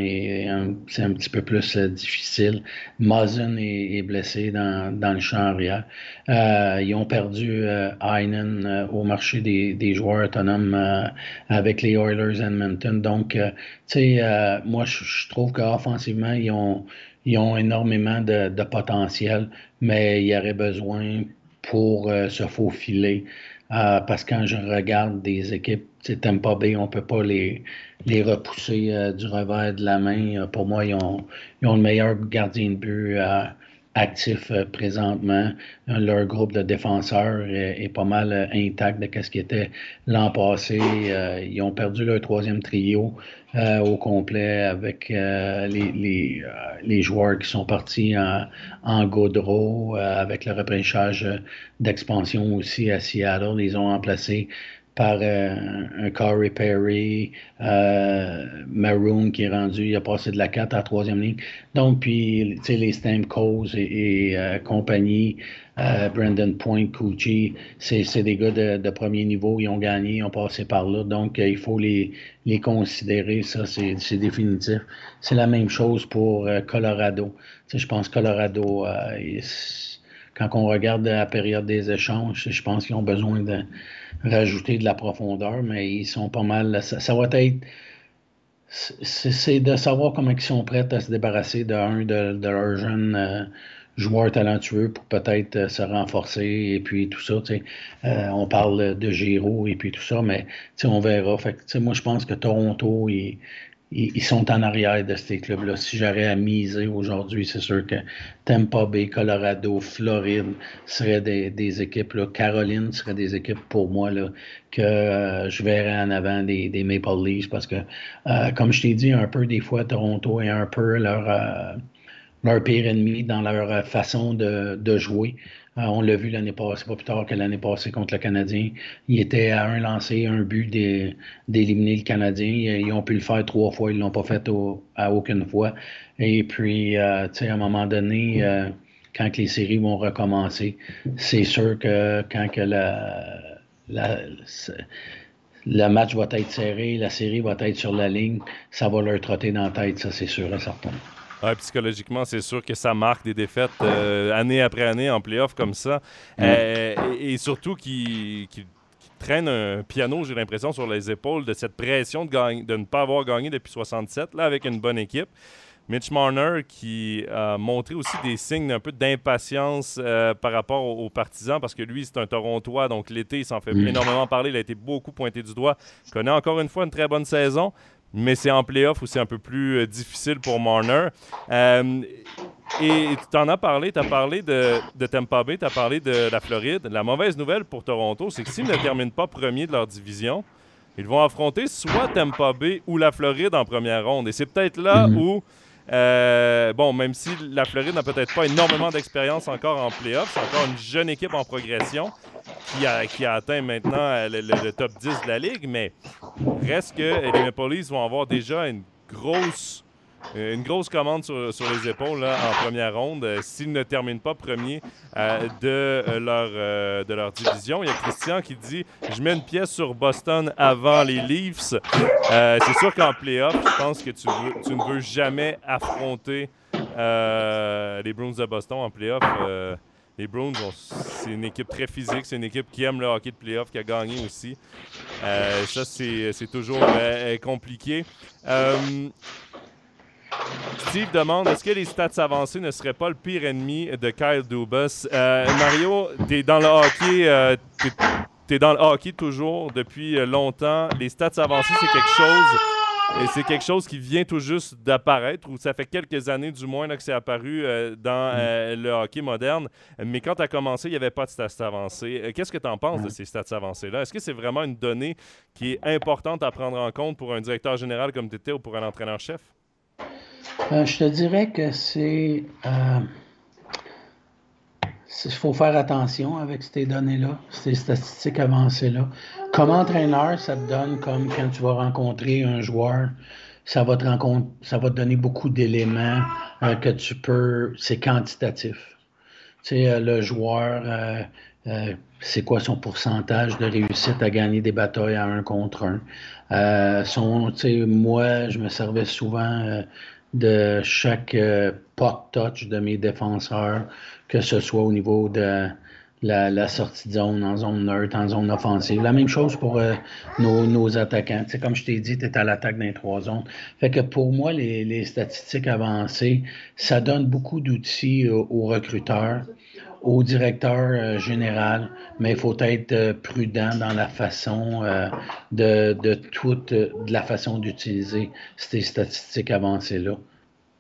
c'est un petit peu plus difficile. Muzzin est, blessé dans, dans le champ arrière. Ils ont perdu Heinen au marché des, des joueurs autonomes avec les Oilers Edmonton. Donc, tu sais, moi, je, je trouve qu'offensivement, ils ont, ils ont énormément de, de potentiel, mais il y aurait besoin pour euh, se faufiler. Euh, parce que quand je regarde des équipes, Tampa Bay, on ne peut pas les, repousser euh, du revers de la main. Pour moi, ils ont, ils ont le meilleur gardien de but actif présentement. Leur groupe de défenseurs est, pas mal intact de ce qui était l'an passé. Ils ont perdu leur troisième trio euh, au complet avec euh, les, les, euh, les joueurs qui sont partis en, en Gaudreau, euh, avec le repêchage d'expansion aussi à Seattle. Ils ont remplacé par euh, un Corey Perry, Maroon qui est rendu, il a passé de la 4 à la troisième ligne. Donc, puis, tu sais, les Stamkos et, et compagnie, euh, Brandon Point, Cucci, c'est des gars de, de premier niveau, ils ont gagné, ils ont passé par là. Donc, euh, il faut les, les considérer, ça, c'est définitif. C'est la même chose pour euh, Colorado. Je pense que Colorado, quand on regarde la période des échanges, je pense qu'ils ont besoin de rajouter de la profondeur, mais ils sont pas mal. Ça, va être. C'est de savoir comment ils sont prêts à se débarrasser d'un de, de leurs jeunes joueurs talentueux pour peut-être euh, se renforcer et puis tout ça. Euh, on parle de Giro et puis tout ça, mais on verra. Fait que, moi, je pense que Toronto, ils, ils, sont en arrière de ces clubs-là. Si j'aurais à miser aujourd'hui, c'est sûr que Tampa Bay, Colorado, Floride seraient des, des équipes. Là. Caroline seraient des équipes pour moi là, que euh, je verrais en avant des, des Maple Leafs parce que, euh, comme je t'ai dit, un peu des fois, Toronto est un peu leur, euh, leur pire ennemi dans leur euh, façon de, jouer. Euh, on l'a vu l'année passée, pas plus tard que l'année passée contre le Canadien. Ils étaient à un lancer, un but d'é- d'éliminer le Canadien. Ils, ont pu le faire trois fois, ils ne l'ont pas fait à aucune fois. Et puis, euh, tu sais, à un moment donné, quand les séries vont recommencer, c'est sûr que quand que le match va être serré, la série va être sur la ligne, ça va leur trotter dans la tête, ça c'est sûr et certain. Ouais, psychologiquement, c'est sûr que ça marque des défaites euh, année après année en playoff comme ça. Mm. Euh, et, et surtout qui, traîne un piano, j'ai l'impression, sur les épaules de cette pression de, ne pas avoir gagné depuis 67, là, avec une bonne équipe. Mitch Marner qui a montré aussi des signes un peu d'impatience euh, par rapport aux, aux partisans parce que lui, c'est un Torontois, donc l'été, il s'en fait Mm. énormément parler. Il a été beaucoup pointé du doigt. Il connaît encore une fois une très bonne saison, mais c'est en playoff où c'est un peu plus euh, difficile pour Marner. Euh, et tu t'en as parlé, tu as parlé de, de Tampa Bay, tu as parlé de la Floride. La mauvaise nouvelle pour Toronto, c'est que s'ils ne terminent pas premier de leur division, ils vont affronter soit Tampa Bay ou la Floride en première ronde. Et c'est peut-être là Mhm. où, euh, bon, même si la Floride n'a peut-être pas énormément d'expérience encore en playoff, c'est encore une jeune équipe en progression qui a, qui a atteint maintenant euh, le, top 10 de la ligue, mais reste que les Maple Leafs vont avoir déjà une grosse euh, une grosse commande sur, sur les épaules là, en première ronde euh, s'ils ne terminent pas premier de, leur, de leur division. Il y a Christian qui dit Je mets une pièce sur Boston avant les Leafs. C'est sûr qu'en playoff, je pense que tu, ne veux jamais affronter les Bruins de Boston en playoff. Les Bruins, c'est une équipe très physique, c'est une équipe qui aime le hockey de playoff, qui a gagné aussi. ça, c'est toujours compliqué. Steve demande est-ce que les stats avancées ne seraient pas le pire ennemi de Kyle Dubas? Mario, tu es dans le hockey, dans le hockey toujours depuis euh, longtemps. Les stats avancées, c'est quelque chose. Et c'est quelque chose qui vient tout juste d'apparaître, ou ça fait quelques années du moins que c'est apparu euh, dans mm. euh, le hockey moderne. Mais quand tu as commencé, il n'y avait pas de stats avancées. Qu'est-ce que tu en penses de ces stats avancées-là? Est-ce que c'est vraiment une donnée qui est importante à prendre en compte pour un directeur général comme tu étais ou pour un entraîneur-chef? je te dirais que c'est il faut faire attention avec ces données-là, ces statistiques avancées-là. Comme entraîneur, ça te donne comme quand tu vas rencontrer un joueur, ça va te, ça va te donner beaucoup d'éléments euh, que tu peux. C'est quantitatif. Tu sais, euh, le joueur, euh, c'est quoi son pourcentage de réussite à gagner des batailles à un contre un? son, moi, je me servais souvent de chaque euh, pot touch de mes défenseurs, que ce soit au niveau de la, sortie de zone, en zone neutre, en zone offensive. La même chose pour euh, nos, attaquants. Tu comme je t'ai dit, tu es à l'attaque dans les trois zones. Fait que pour moi, les, statistiques avancées, ça donne beaucoup d'outils aux, recruteurs, au directeur euh, général, mais il faut être prudent dans la façon de, de toute de la façon d'utiliser ces statistiques avancées-là.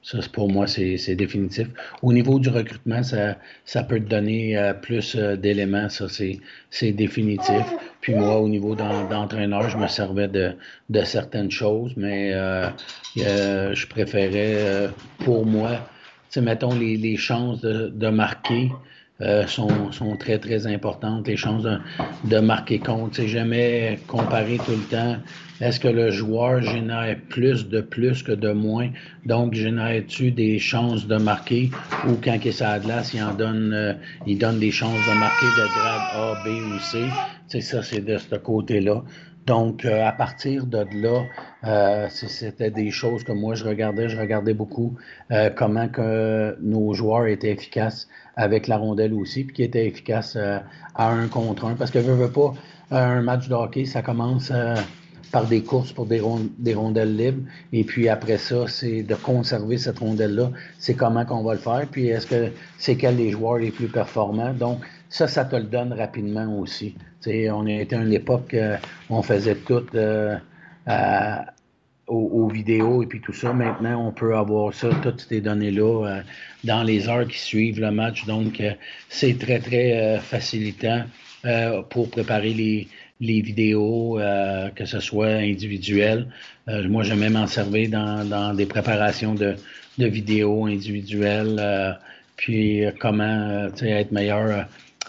Ça, pour moi, c'est définitif. Au niveau du recrutement, ça, ça peut te donner euh, plus euh, d'éléments. Ça, c'est définitif. Puis moi, au niveau d'entraîneur, je me servais de, de certaines choses, mais euh, je préférais, pour moi, mettons, les, les chances de, de marquer. Euh, sont, sont, très, très importantes. Les chances de, de marquer compte. C'est jamais comparé tout le temps. Est-ce que le joueur génère plus de plus que de moins? Donc, génère-tu des chances de marquer? Ou quand il est il en donne, euh, il donne des chances de marquer de grade A, B ou C? C'est ça, c'est de ce côté-là. Donc, euh, à partir de là, euh, c'était des choses que moi je regardais. Je regardais beaucoup euh, comment que nos joueurs étaient efficaces avec la rondelle aussi, puis qui étaient efficaces à un contre un. Parce que je veux pas, un match de hockey, ça commence par des courses pour des, des, rondelles libres. Et puis après ça, c'est de conserver cette rondelle-là. C'est comment qu'on va le faire. Puis est-ce que c'est quels les joueurs les plus performants? Donc, ça, ça te le donne rapidement aussi. On était à une époque où on faisait tout euh, aux, vidéos et puis tout ça. Maintenant, on peut avoir ça, toutes ces données-là, euh, dans les heures qui suivent le match. Donc, euh, c'est très, très facilitant pour préparer les, vidéos, que ce soit individuel. moi, j'aime même en servir dans, des préparations de vidéos individuelles. puis comment être meilleur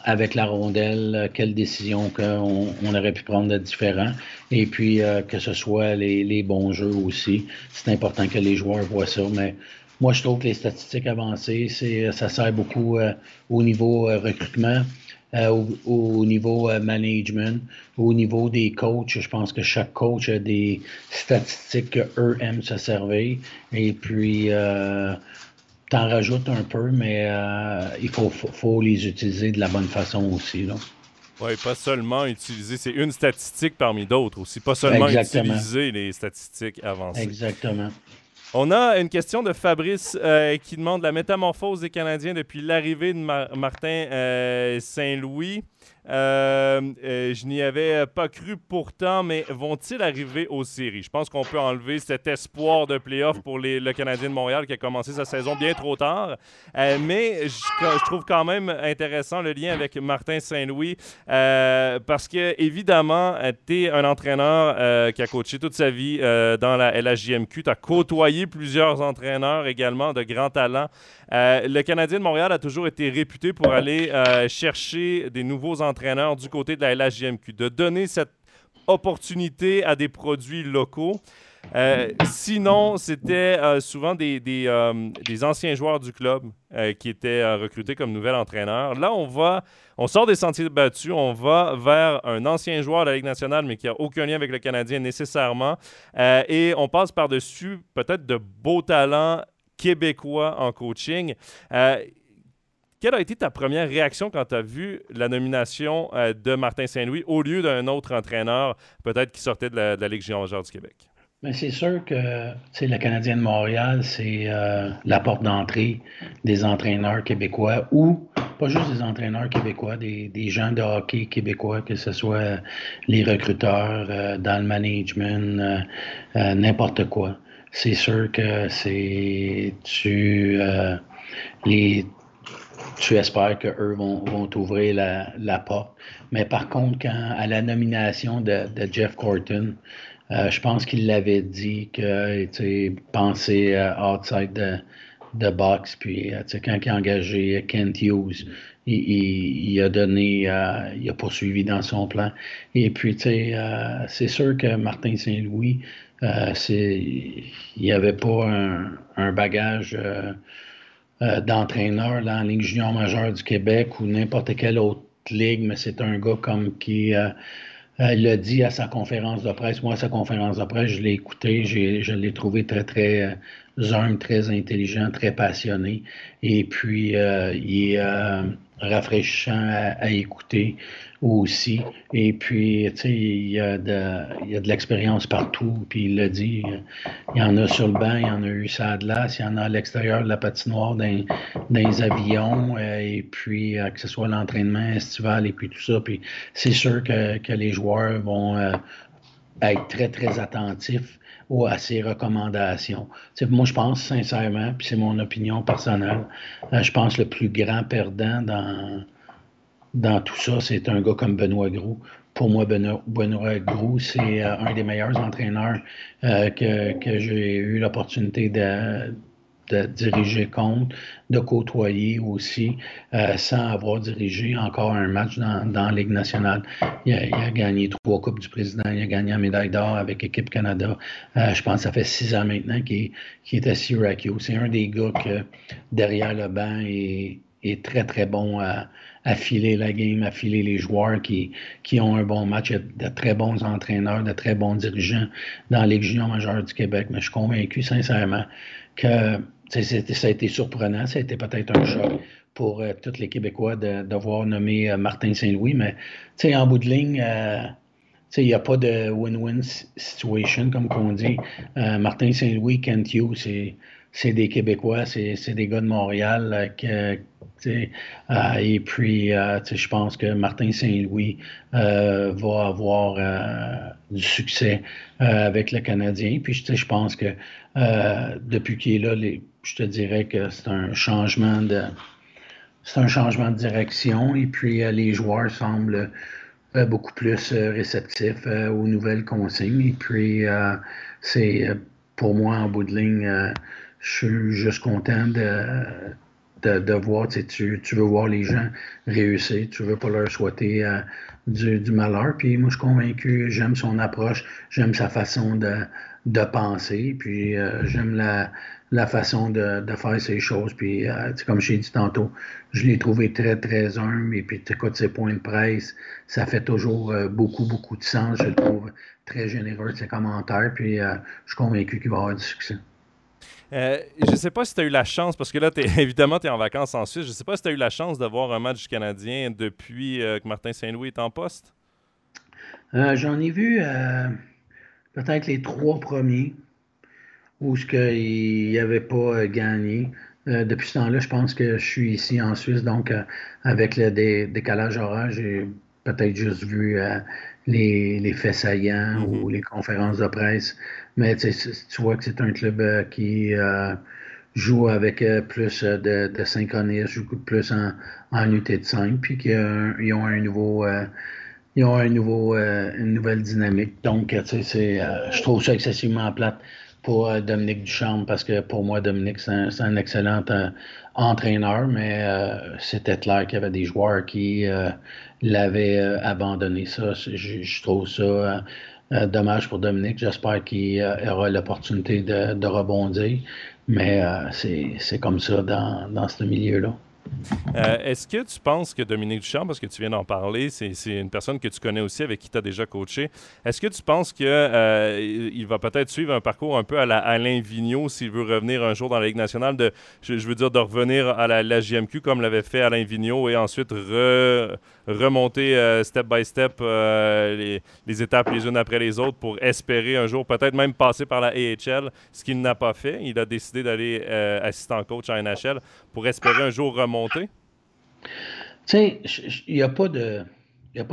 avec la rondelle, euh, quelles décisions qu'on on aurait pu prendre de différents. Et puis, euh, que ce soit les, les, bons jeux aussi. C'est important que les joueurs voient ça. Mais moi, je trouve que les statistiques avancées, c'est, ça sert beaucoup euh, au niveau recrutement. au, au, niveau management, au niveau des coachs, je pense que chaque coach a des statistiques qu'eux aiment se servir. Et puis, t'en rajoutes un peu, mais euh, il faut, faut, les utiliser de la bonne façon aussi. Là. Oui, pas seulement utiliser, c'est une statistique parmi d'autres aussi, pas seulement utiliser les statistiques avancées. Exactement. On a une question de Fabrice euh, qui demande la métamorphose des Canadiens depuis l'arrivée de Martin euh, Saint-Louis. Euh, euh, je n'y avais pas cru pourtant, mais vont-ils arriver aux séries? Je pense qu'on peut enlever cet espoir de playoff pour le Canadien de Montréal qui a commencé sa saison bien trop tard. Euh, mais je, trouve quand même intéressant le lien avec Martin Saint-Louis parce que, évidemment, tu es un entraîneur qui a coaché toute sa vie dans la LHJMQ. Tu as côtoyé plusieurs entraîneurs également de grands talents. Le Canadien de Montréal a toujours été réputé pour aller chercher des nouveaux entraîneurs du côté de la LHJMQ, de donner cette opportunité à des produits locaux. Euh, sinon, c'était euh, souvent des, euh, des, anciens joueurs du club qui étaient recrutés comme nouvel entraîneur. Là, on va, on sort des sentiers battus, on va vers un ancien joueur de la Ligue nationale, mais qui n'a aucun lien avec le Canadien nécessairement. et on passe par-dessus peut-être de beaux talents québécois en coaching. quelle a été ta première réaction quand tu as vu la nomination de Martin Saint-Louis au lieu d'un autre entraîneur, peut-être qui sortait de la, Ligue junior du Québec? Mais c'est sûr que le Canadien de Montréal, c'est euh, la porte d'entrée des entraîneurs québécois ou pas juste des entraîneurs québécois, des, gens de hockey québécois, que ce soit les recruteurs, euh, dans le management, euh, n'importe quoi. C'est sûr que c'est tu les tu espères qu'eux vont, vont t'ouvrir la, la, porte. Mais par contre, quand à la nomination de, de Jeff Corton, euh, je pense qu'il l'avait dit que, tu penser euh, outside de, de box. Puis, euh, quand il a engagé Kent Hughes, il, a donné, il a poursuivi dans son plan. Et puis, c'est sûr que Martin Saint-Louis, il n'y avait pas un, bagage d'entraîneur dans la Ligue junior majeure du Québec ou n'importe quelle autre ligue, mais c'est un gars comme qui euh, l'a dit à sa conférence de presse. Moi, sa conférence de presse, je l'ai écouté. Je l'ai trouvé très, très euh, humble, très intelligent, très passionné. Et puis, euh, il est rafraîchissant à, écouter aussi. Et puis, tu sais, il y a de, de l'expérience partout. Puis il l'a dit, il y en a sur le banc, il y en a eu ça à glace, il y en a à l'extérieur de la patinoire, dans, dans les avions, euh, et puis euh, que ce soit l'entraînement estival et puis tout ça. Puis c'est sûr que, que, les joueurs vont euh, être très, très attentifs à ces recommandations. moi, je pense sincèrement, puis c'est mon opinion personnelle, je pense le plus grand perdant dans dans tout ça, c'est un gars comme Benoît Gros. Pour moi, Benoît, Benoît Gros, c'est euh, un des meilleurs entraîneurs euh, que, que j'ai eu l'opportunité de, de, diriger contre, de côtoyer aussi, euh, sans avoir dirigé encore un match dans, dans la Ligue nationale. Il a, gagné trois Coupes du Président, il a gagné la médaille d'or avec Équipe Canada. je pense que ça fait six ans maintenant qu'il est à Syracuse. C'est un des gars que derrière le banc est, très, très bon à à filer la game, à filer les joueurs qui, qui ont un bon match. Il y a de très bons entraîneurs, de très bons dirigeants dans la Ligue junior majeure du Québec. Mais je suis convaincu, sincèrement, que ça a été surprenant. Ça a été peut-être un choc pour euh, tous les Québécois de, de voir nommer euh, Martin Saint-Louis. Mais en bout de ligne, euh, il n'y a pas de win-win situation, comme on dit. Martin Saint-Louis, Kent Hughes, c'est des Québécois, c'est des gars de Montréal que, euh, et puis, euh, je pense que Martin Saint-Louis euh, va avoir du succès avec le Canadien. Puis, je pense que depuis qu'il est là, je te dirais que c'est un changement de c'est un changement de direction. Et puis, les joueurs semblent beaucoup plus réceptifs aux nouvelles consignes. Et puis, c'est pour moi, en bout de ligne, je suis juste content de voir, tu, tu veux voir les gens réussir, tu veux pas leur souhaiter euh, du, malheur. Puis moi, je suis convaincu, j'aime son approche, j'aime sa façon de, penser, puis euh, j'aime la, façon de, faire ces choses. Puis, euh, comme je t'ai dit tantôt, je l'ai trouvé très, très humble. Et puis, tu écoutes ses points de presse, ça fait toujours beaucoup, beaucoup de sens. Je le trouve très généreux ses commentaires. Puis, je suis convaincu qu'il va avoir du succès. Euh, je ne sais pas si tu as eu la chance, parce que là, évidemment, tu es en vacances en Suisse. Je ne sais pas si tu as eu la chance de voir un match canadien depuis euh, que Martin Saint-Louis est en poste. Euh, j'en ai vu peut-être les trois premiers où il n'avait pas gagné. depuis ce temps-là, je pense que je suis ici en Suisse, donc avec le décalage horaire, j'ai peut-être juste vu les, les faits saillants mm-hmm. ou les conférences de presse mais tu vois que c'est un club euh, qui euh, joue avec euh, plus de, de synchronisme, joue plus en, en unité de 5, puis qu'ils ont un nouveau. ils ont un nouveau, une nouvelle dynamique. Donc, tu sais, je trouve ça excessivement plate pour Dominique Duchamp parce que pour moi, Dominique, c'est un, excellent entraîneur, mais c'était clair qu'il y avait des joueurs qui l'avaient abandonné. Ça, je, trouve ça euh, dommage pour Dominique. J'espère qu'il euh, aura l'opportunité de, rebondir. Mais euh, c'est comme ça dans, ce milieu-là. Euh, est-ce que tu penses que Dominique Duchamp, parce que tu viens d'en parler, c'est une personne que tu connais aussi, avec qui tu as déjà coaché, est-ce que tu penses qu'il euh, il va peut-être suivre un parcours un peu à la Alain Vigneault s'il veut revenir un jour dans la Ligue nationale, de, je, veux dire de revenir à la, JMQ comme l'avait fait Alain Vigneault et ensuite remonter euh, step by step les, les, étapes les unes après les autres pour espérer un jour peut-être même passer par la AHL, ce qu'il n'a pas fait. Il a décidé d'aller assistant coach en NHL pour espérer un jour remonter? Il n'y a pas de.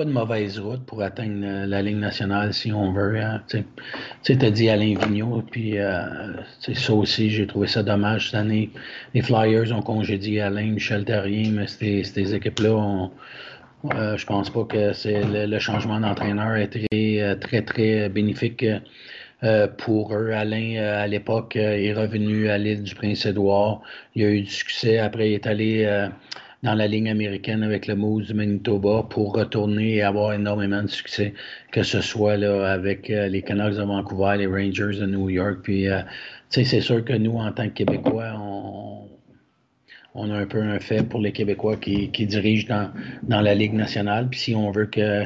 mauvaise route pour atteindre la ligne nationale si on veut. Hein, tu as dit Alain Vigneault, puis euh, ça aussi, j'ai trouvé ça dommage cette année. Les Flyers ont congédié Alain, Michel Terrien, mais ces, équipes-là, euh, je pense pas que c'est le, changement d'entraîneur est très, euh, très, très bénéfique euh, pour eux. Alain, à l'époque, est revenu à l'île du Prince-Édouard. Il a eu du succès. Après, il est allé dans la ligne américaine avec le Moose du Manitoba pour retourner et avoir énormément de succès, que ce soit là, avec les Canucks de Vancouver, les Rangers de New York. Puis, c'est sûr que nous, en tant que Québécois, on, on a un peu un fait pour les Québécois qui, dirigent dans, la Ligue nationale. Puis si on veut que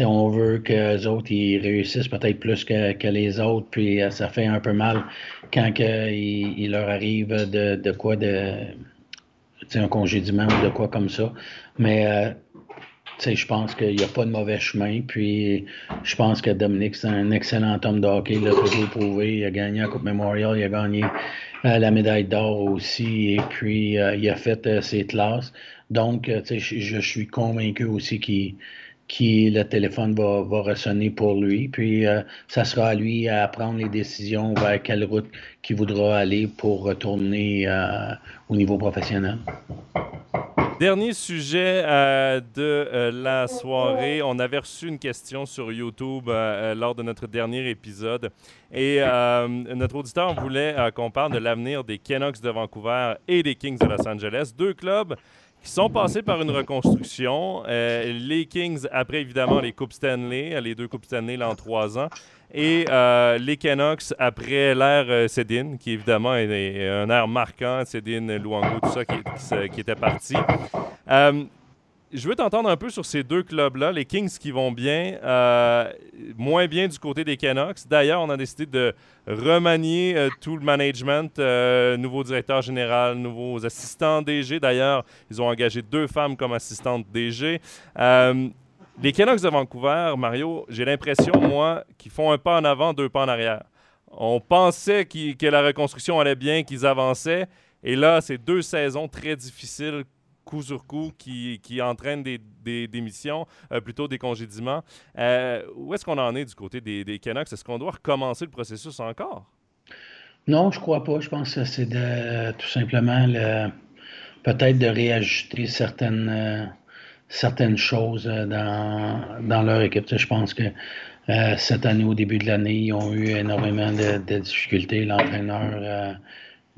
on veut que les autres réussissent peut-être plus que, les autres, puis euh, ça fait un peu mal quand il, leur arrive de, quoi de un congédiement ou de quoi comme ça. Mais euh, je pense qu'il n'y a pas de mauvais chemin. Puis je pense que Dominique, c'est un excellent homme de hockey. Il l'a toujours prouvé. Il a gagné la Coupe Memorial, il a gagné la médaille d'or aussi. Et puis il a fait ses classes. Donc, je, suis convaincu aussi qu'il qui le téléphone va, va ressonner pour lui. Puis euh, ça sera à lui à prendre les décisions vers quelle route qu'il voudra aller pour retourner euh, au niveau professionnel. Dernier sujet euh, de la soirée. On avait reçu une question sur YouTube lors de notre dernier épisode. Et notre auditeur voulait qu'on parle de l'avenir des Canucks de Vancouver et des Kings de Los Angeles. Deux clubs qui sont passés par une reconstruction. Euh, les Kings, après évidemment les Coupes Stanley, les deux Coupes Stanley là, en trois ans. Et euh, les Canucks, après l'ère euh, Cédine, qui évidemment est, un air marquant, Cédine, Luango, tout ça qui, était parti je veux t'entendre un peu sur ces deux clubs-là, les Kings qui vont bien, euh, moins bien du côté des Canucks. D'ailleurs, on a décidé de remanier euh, tout le management, euh, nouveau directeur général, nouveaux assistants DG. D'ailleurs, ils ont engagé deux femmes comme assistantes DG. Les Canucks de Vancouver, Mario, j'ai l'impression, moi, qu'ils font un pas en avant, deux pas en arrière. On pensait que la reconstruction allait bien, qu'ils avançaient. Et là, c'est deux saisons très difficiles coup sur coup qui, qui entraîne des, des démissions, euh, plutôt des congédiements. Euh, où est-ce qu'on en est du côté des, des Canucks? Est-ce qu'on doit recommencer le processus encore? Non, je crois pas. Je pense que c'est tout simplement peut-être de réajuster certaines, euh, certaines choses dans, dans, leur équipe. je pense que cette année, au début de l'année, ils ont eu énormément de, de difficultés. L'entraîneur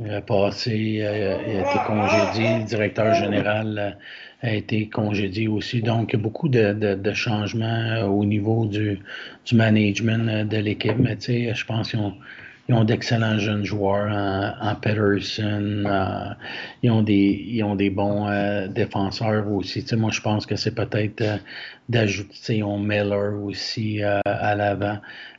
a passé, euh, a été congédié, le directeur général euh, a été congédié aussi. Donc, beaucoup de, de, changements euh, au niveau du, du management de l'équipe. Mais tu sais, je pense qu'ils ont, ils ont d'excellents jeunes joueurs en, Peterson. ils, ont des, ils ont des bons défenseurs aussi. Tu sais, moi, je pense que c'est peut-être d'ajouter, ils ont Miller aussi à l'avant.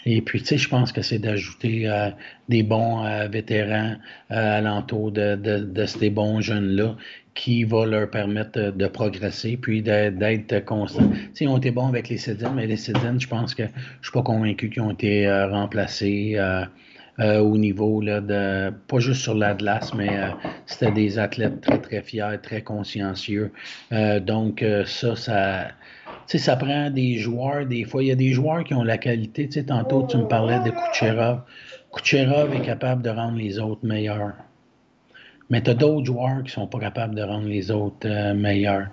Et puis, tu sais, je pense que c'est d'ajouter euh, des bons euh, vétérans euh, alentour de, de, de, ces bons jeunes-là qui va leur permettre de progresser puis d'être constant. Tu sais, ils ont été bons avec les Cédines, mais les Cédines, je pense que je suis pas convaincu qu'ils ont été remplacés. Au niveau là, de pas juste sur la glace, mais c'était des athlètes très très fiers, très consciencieux. donc ça, ça sais, ça prend des joueurs, des fois, il y a des joueurs qui ont la qualité. Tu sais, tantôt, tu me parlais de Kucherov. Kucherov est capable de rendre les autres meilleurs. Mais tu as d'autres joueurs qui sont pas capables de rendre les autres euh, meilleurs.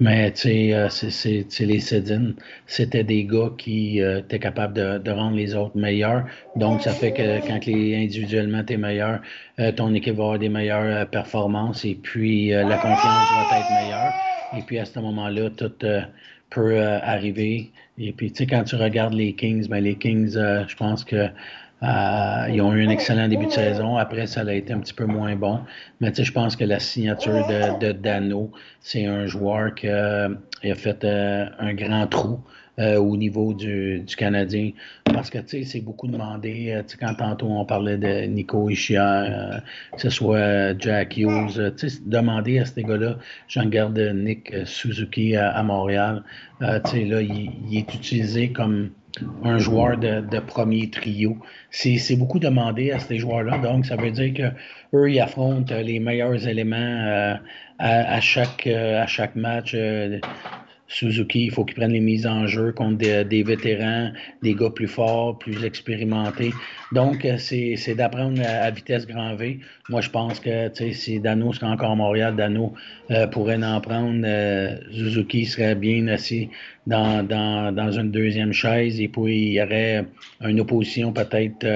Mais tu sais, euh, c'est les Cédines. C'était des gars qui euh, étaient capables de, de, rendre les autres meilleurs. Donc, ça fait que quand les, individuellement tu es meilleur, ton équipe va avoir des meilleures performances et puis la confiance va être meilleure. Et puis à ce moment-là, tout peut euh, arriver. Et puis, tu sais, quand tu regardes les Kings, ben, les Kings, euh, je pense que ils ont eu un excellent début de saison. Après, ça a été un petit peu moins bon. Mais je pense que la signature de, Dano, c'est un joueur qui a fait un grand trou euh, au niveau du, Canadien. Parce que, c'est beaucoup demandé. Euh, quand tantôt on parlait de Nico Ishia, euh, que ce soit Jack Hughes, demander à ces gars-là, j'en garde Nick Suzuki à, Montréal, tu sais, là, il, est utilisé comme un joueur de, premier trio. C'est beaucoup demandé à ces joueurs-là. Donc, ça veut dire qu'eux, ils affrontent les meilleurs éléments à, chaque, à chaque match. Suzuki, il faut qu'il prenne les mises en jeu contre des, vétérans, des gars plus forts, plus expérimentés. Donc, euh, c'est d'apprendre à, vitesse grand V. Moi, je pense que si Dano serait encore à Montréal, Dano euh, pourrait en prendre. Euh, Suzuki serait bien assis dans, dans, dans, une deuxième chaise et puis il y aurait une opposition peut-être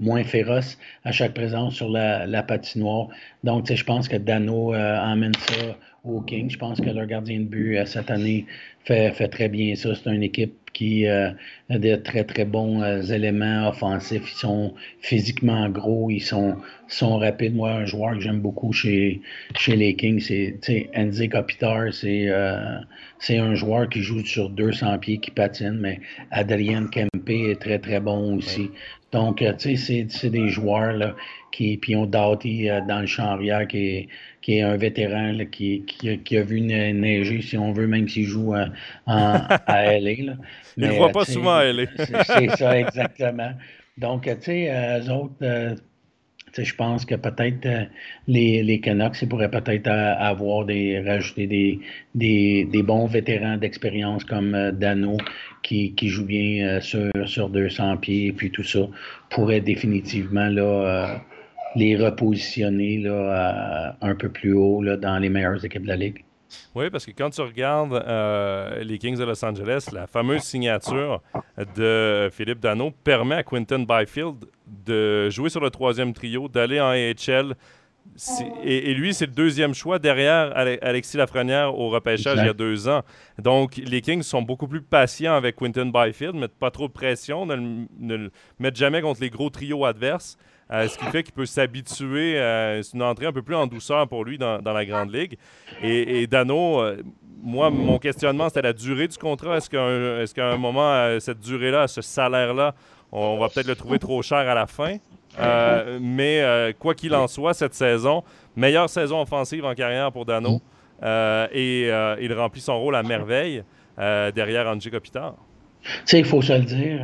moins féroce à chaque présence sur la, la patinoire. Donc, je pense que Dano emmène ça aux Kings. Je pense que leur gardien de but euh, cette année fait, fait très bien ça. C'est une équipe qui euh, a des très, très bons euh, éléments offensifs. Ils sont physiquement gros, ils sont, sont rapides. Moi, un joueur que j'aime beaucoup chez, chez les Kings, c'est Enzi Kopitar. C'est c'est un joueur qui joue sur 200 pieds, qui patine, mais Adrien Kempe est très, très bon aussi. Donc, tu sais, c'est des joueurs là, qui puis ont Doughty dans le champ arrière qui est qui est un vétéran qui, qui, a vu neiger, si on veut, même s'il joue à, à LA. Là. Il ne voit pas souvent à LA. c'est ça, exactement. Donc, tu sais, euh, eux autres, euh, je pense que peut-être euh, les, les Canucks, ils pourraient peut-être avoir des, rajouter des, des, des bons vétérans d'expérience comme Dano qui, qui joue bien sur, sur 200 pieds et puis tout ça pourrait définitivement là, les repositionner là, un peu plus haut là, dans les meilleures équipes de la Ligue. Oui, parce que quand tu regardes euh, les Kings de Los Angeles, la fameuse signature de Philippe Dano permet à Quinton Byfield de jouer sur le troisième trio, d'aller en AHL. Et, lui, c'est le deuxième choix derrière Alexis Lafrenière au repêchage il y a deux ans. Donc, les Kings sont beaucoup plus patients avec Quinton Byfield, mettent pas trop de pression, ne, ne le mettent jamais contre les gros trios adverses. Euh, ce qui fait qu'il peut s'habituer à une entrée un peu plus en douceur pour lui dans, la Grande Ligue. Et, Dano, euh, moi, mon questionnement, c'était la durée du contrat. Est-ce qu'à un, moment, euh, cette durée-là, ce salaire-là, on, va peut-être le trouver trop cher à la fin? mais quoi qu'il en soit, cette saison, meilleure saison offensive en carrière pour Dano. et il remplit son rôle à merveille derrière Angie Kopitar. Tu sais, il faut se le dire.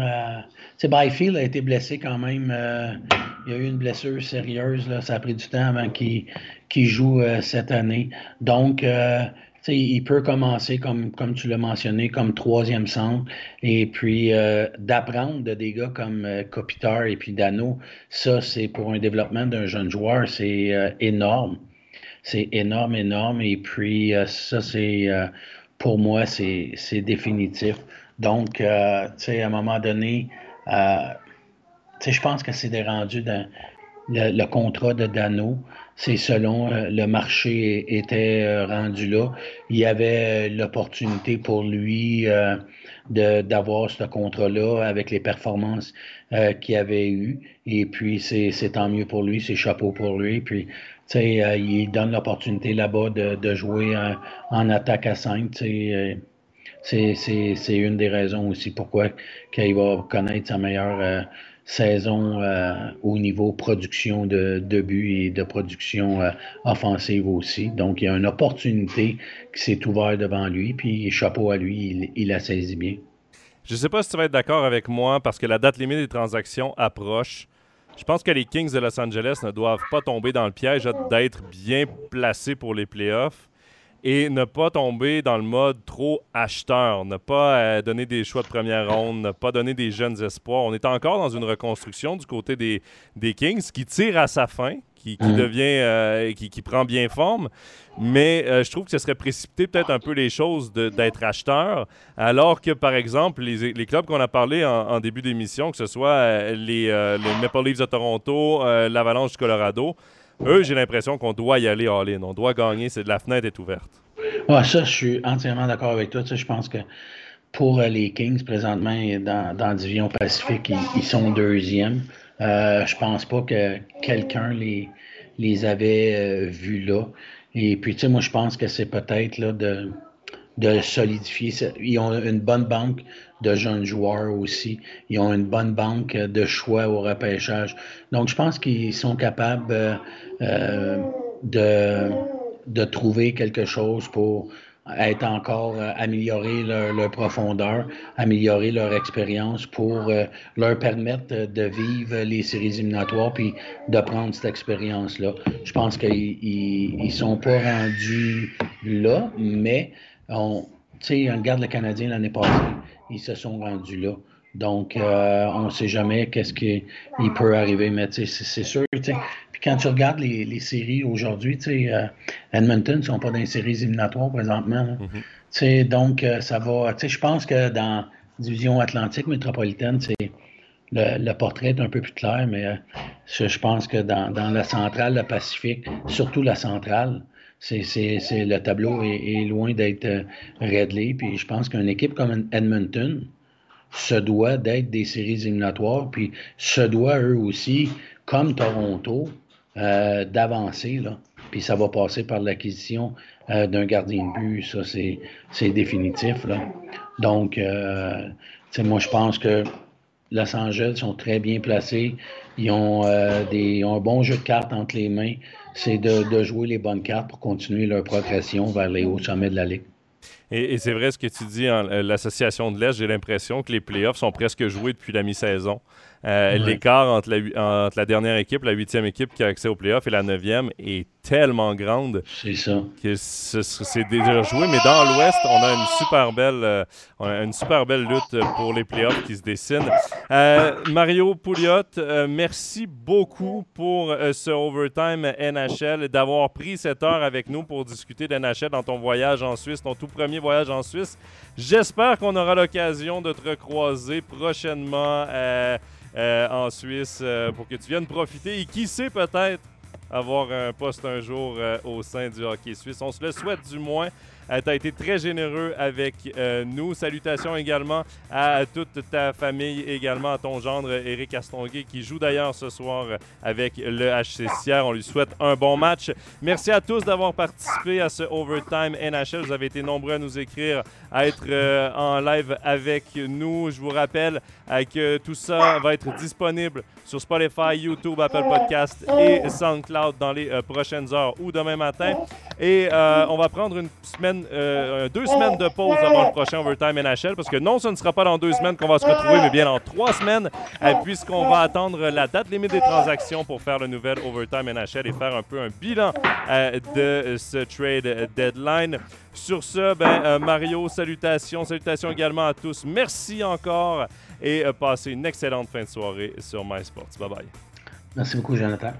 Euh, Byfield a été blessé quand même il y a eu une blessure sérieuse. Là, ça a pris du temps avant qu'il joue euh, cette année. Donc, euh, il peut commencer, comme, comme tu l'as mentionné, comme troisième centre. Et puis, euh, d'apprendre de des gars comme Kopitar et puis Dano, ça, c'est pour un développement d'un jeune joueur, c'est énorme. C'est énorme, énorme. Et puis, ça, c'est, pour moi, c'est définitif. Donc, tu sais, à un moment donné, je pense que c'est des rendus dans le, contrat de Dano. C'est selon euh, le marché était euh, rendu là. Il y avait euh, l'opportunité pour lui d'avoir ce contrat-là avec les performances qu'il avait eues. Et puis, c'est tant mieux pour lui, c'est chapeau pour lui. Puis, il donne l'opportunité là-bas de, jouer en, attaque à 5. C'est une des raisons aussi pourquoi il va connaître sa meilleure saison euh, au niveau production de, de buts et de production euh, offensive aussi. Donc, il y a une opportunité qui s'est ouverte devant lui, puis chapeau à lui, il, il la saisit bien. Je ne sais pas si tu vas être d'accord avec moi parce que la date limite des transactions approche. Je pense que les Kings de Los Angeles ne doivent pas tomber dans le piège d'être bien placés pour les playoffs et ne pas tomber dans le mode trop acheteur, ne pas euh, donner des choix de première ronde, ne pas donner des jeunes espoirs. On est encore dans une reconstruction du côté des, des Kings qui tire à sa fin, qui, qui mhm. devient, euh, qui, qui, prend bien forme. Mais euh, je trouve que ce serait précipiter peut-être un peu les choses d'être acheteur, alors que, par exemple, les, les clubs qu'on a parlé en, début d'émission, que ce soit les, les, Maple Leafs de Toronto, l'Avalanche du Colorado, eux, j'ai l'impression qu'on doit y aller all-in. On doit gagner. C'est la fenêtre est ouverte. Ouais, ça, je suis entièrement d'accord avec toi. je pense que pour euh, les Kings, présentement, dans, dans division Pacifique, ils, sont deuxièmes. Euh, je pense pas que quelqu'un les, les avait euh, vus là. Et puis, tu sais, moi, je pense que c'est peut-être de, de solidifier. Ils ont une bonne banque de jeunes joueurs aussi. Ils ont une bonne banque de choix au repêchage. Donc, je pense qu'ils sont capables euh, de, de trouver quelque chose pour être encore euh, améliorer leur, profondeur, améliorer leur expérience pour euh, leur permettre de vivre les séries éliminatoires puis de prendre cette expérience-là. Je pense qu'ils ne sont pas rendus là, mais on, on regarde le Canadien l'année passée, ils se sont rendus là. Donc, euh, on ne sait jamais qu'est-ce qui peut arriver, mais c'est sûr. Puis quand tu regardes les, séries aujourd'hui, euh, Edmonton ne sont pas dans les séries éliminatoires présentement. Mm-hmm. Donc, euh, ça va. Je pense que dans la division atlantique métropolitaine, le, le, portrait est un peu plus clair, mais je, pense que dans, la centrale, le Pacifique, surtout la centrale, c'est, le tableau est, loin d'être réglé. Puis je pense qu'une équipe comme Edmonton, se doit d'être des séries éliminatoires, puis se doit eux aussi, comme Toronto, euh, d'avancer. Là. Puis ça va passer par l'acquisition euh, d'un gardien de but, ça c'est définitif. Là. Donc, euh, moi je pense que Los Angeles sont très bien placés. Ils ont, des, ont un bon jeu de cartes entre les mains. C'est de, jouer les bonnes cartes pour continuer leur progression vers les hauts sommets de la Ligue. Et, c'est vrai ce que tu dis, en, euh, l'association de l'Est, j'ai l'impression que les playoffs sont presque joués depuis la mi-saison. Euh, l'écart entre la, entre la, dernière équipe, la huitième équipe qui a accès aux playoffs et la neuvième est tellement grande c'est ça. que c'est déjà joué. Mais dans l'Ouest, on a une super belle, euh, une super belle lutte pour les playoffs qui se dessinent. Euh, Mario Pouliot, merci beaucoup pour ce overtime NHL, d'avoir pris cette heure avec nous pour discuter d'NHL dans ton voyage en Suisse, ton tout premier voyage en Suisse. J'espère qu'on aura l'occasion de te recroiser prochainement. Euh, en Suisse euh, pour que tu viennes profiter et qui sait peut-être avoir un poste un jour euh, au sein du hockey suisse. On se le souhaite du moins. Euh, tu as été très généreux avec euh, nous. Salutations également à toute ta famille, également à ton gendre Eric Astonguet, qui joue d'ailleurs ce soir avec le HC Sierre. On lui souhaite un bon match. Merci à tous d'avoir participé à ce Overtime NHL. Vous avez été nombreux à nous écrire, à être euh, en live avec nous. Je vous rappelle que tout ça va être disponible sur Spotify, YouTube, Apple Podcast et SoundCloud dans les prochaines heures ou demain matin. Et on va prendre une semaine euh, deux semaines de pause avant le prochain Overtime NHL, parce que non, ce ne sera pas dans deux semaines qu'on va se retrouver, mais bien dans trois semaines, euh, puisqu'on va attendre la date limite des transactions pour faire le nouvel Overtime NHL et faire un peu un bilan euh, de ce trade deadline. Sur ce, ben, Mario, salutations. Salutations également à tous. Merci encore et passez une excellente fin de soirée sur MySports. Bye bye. Merci beaucoup, Jonathan.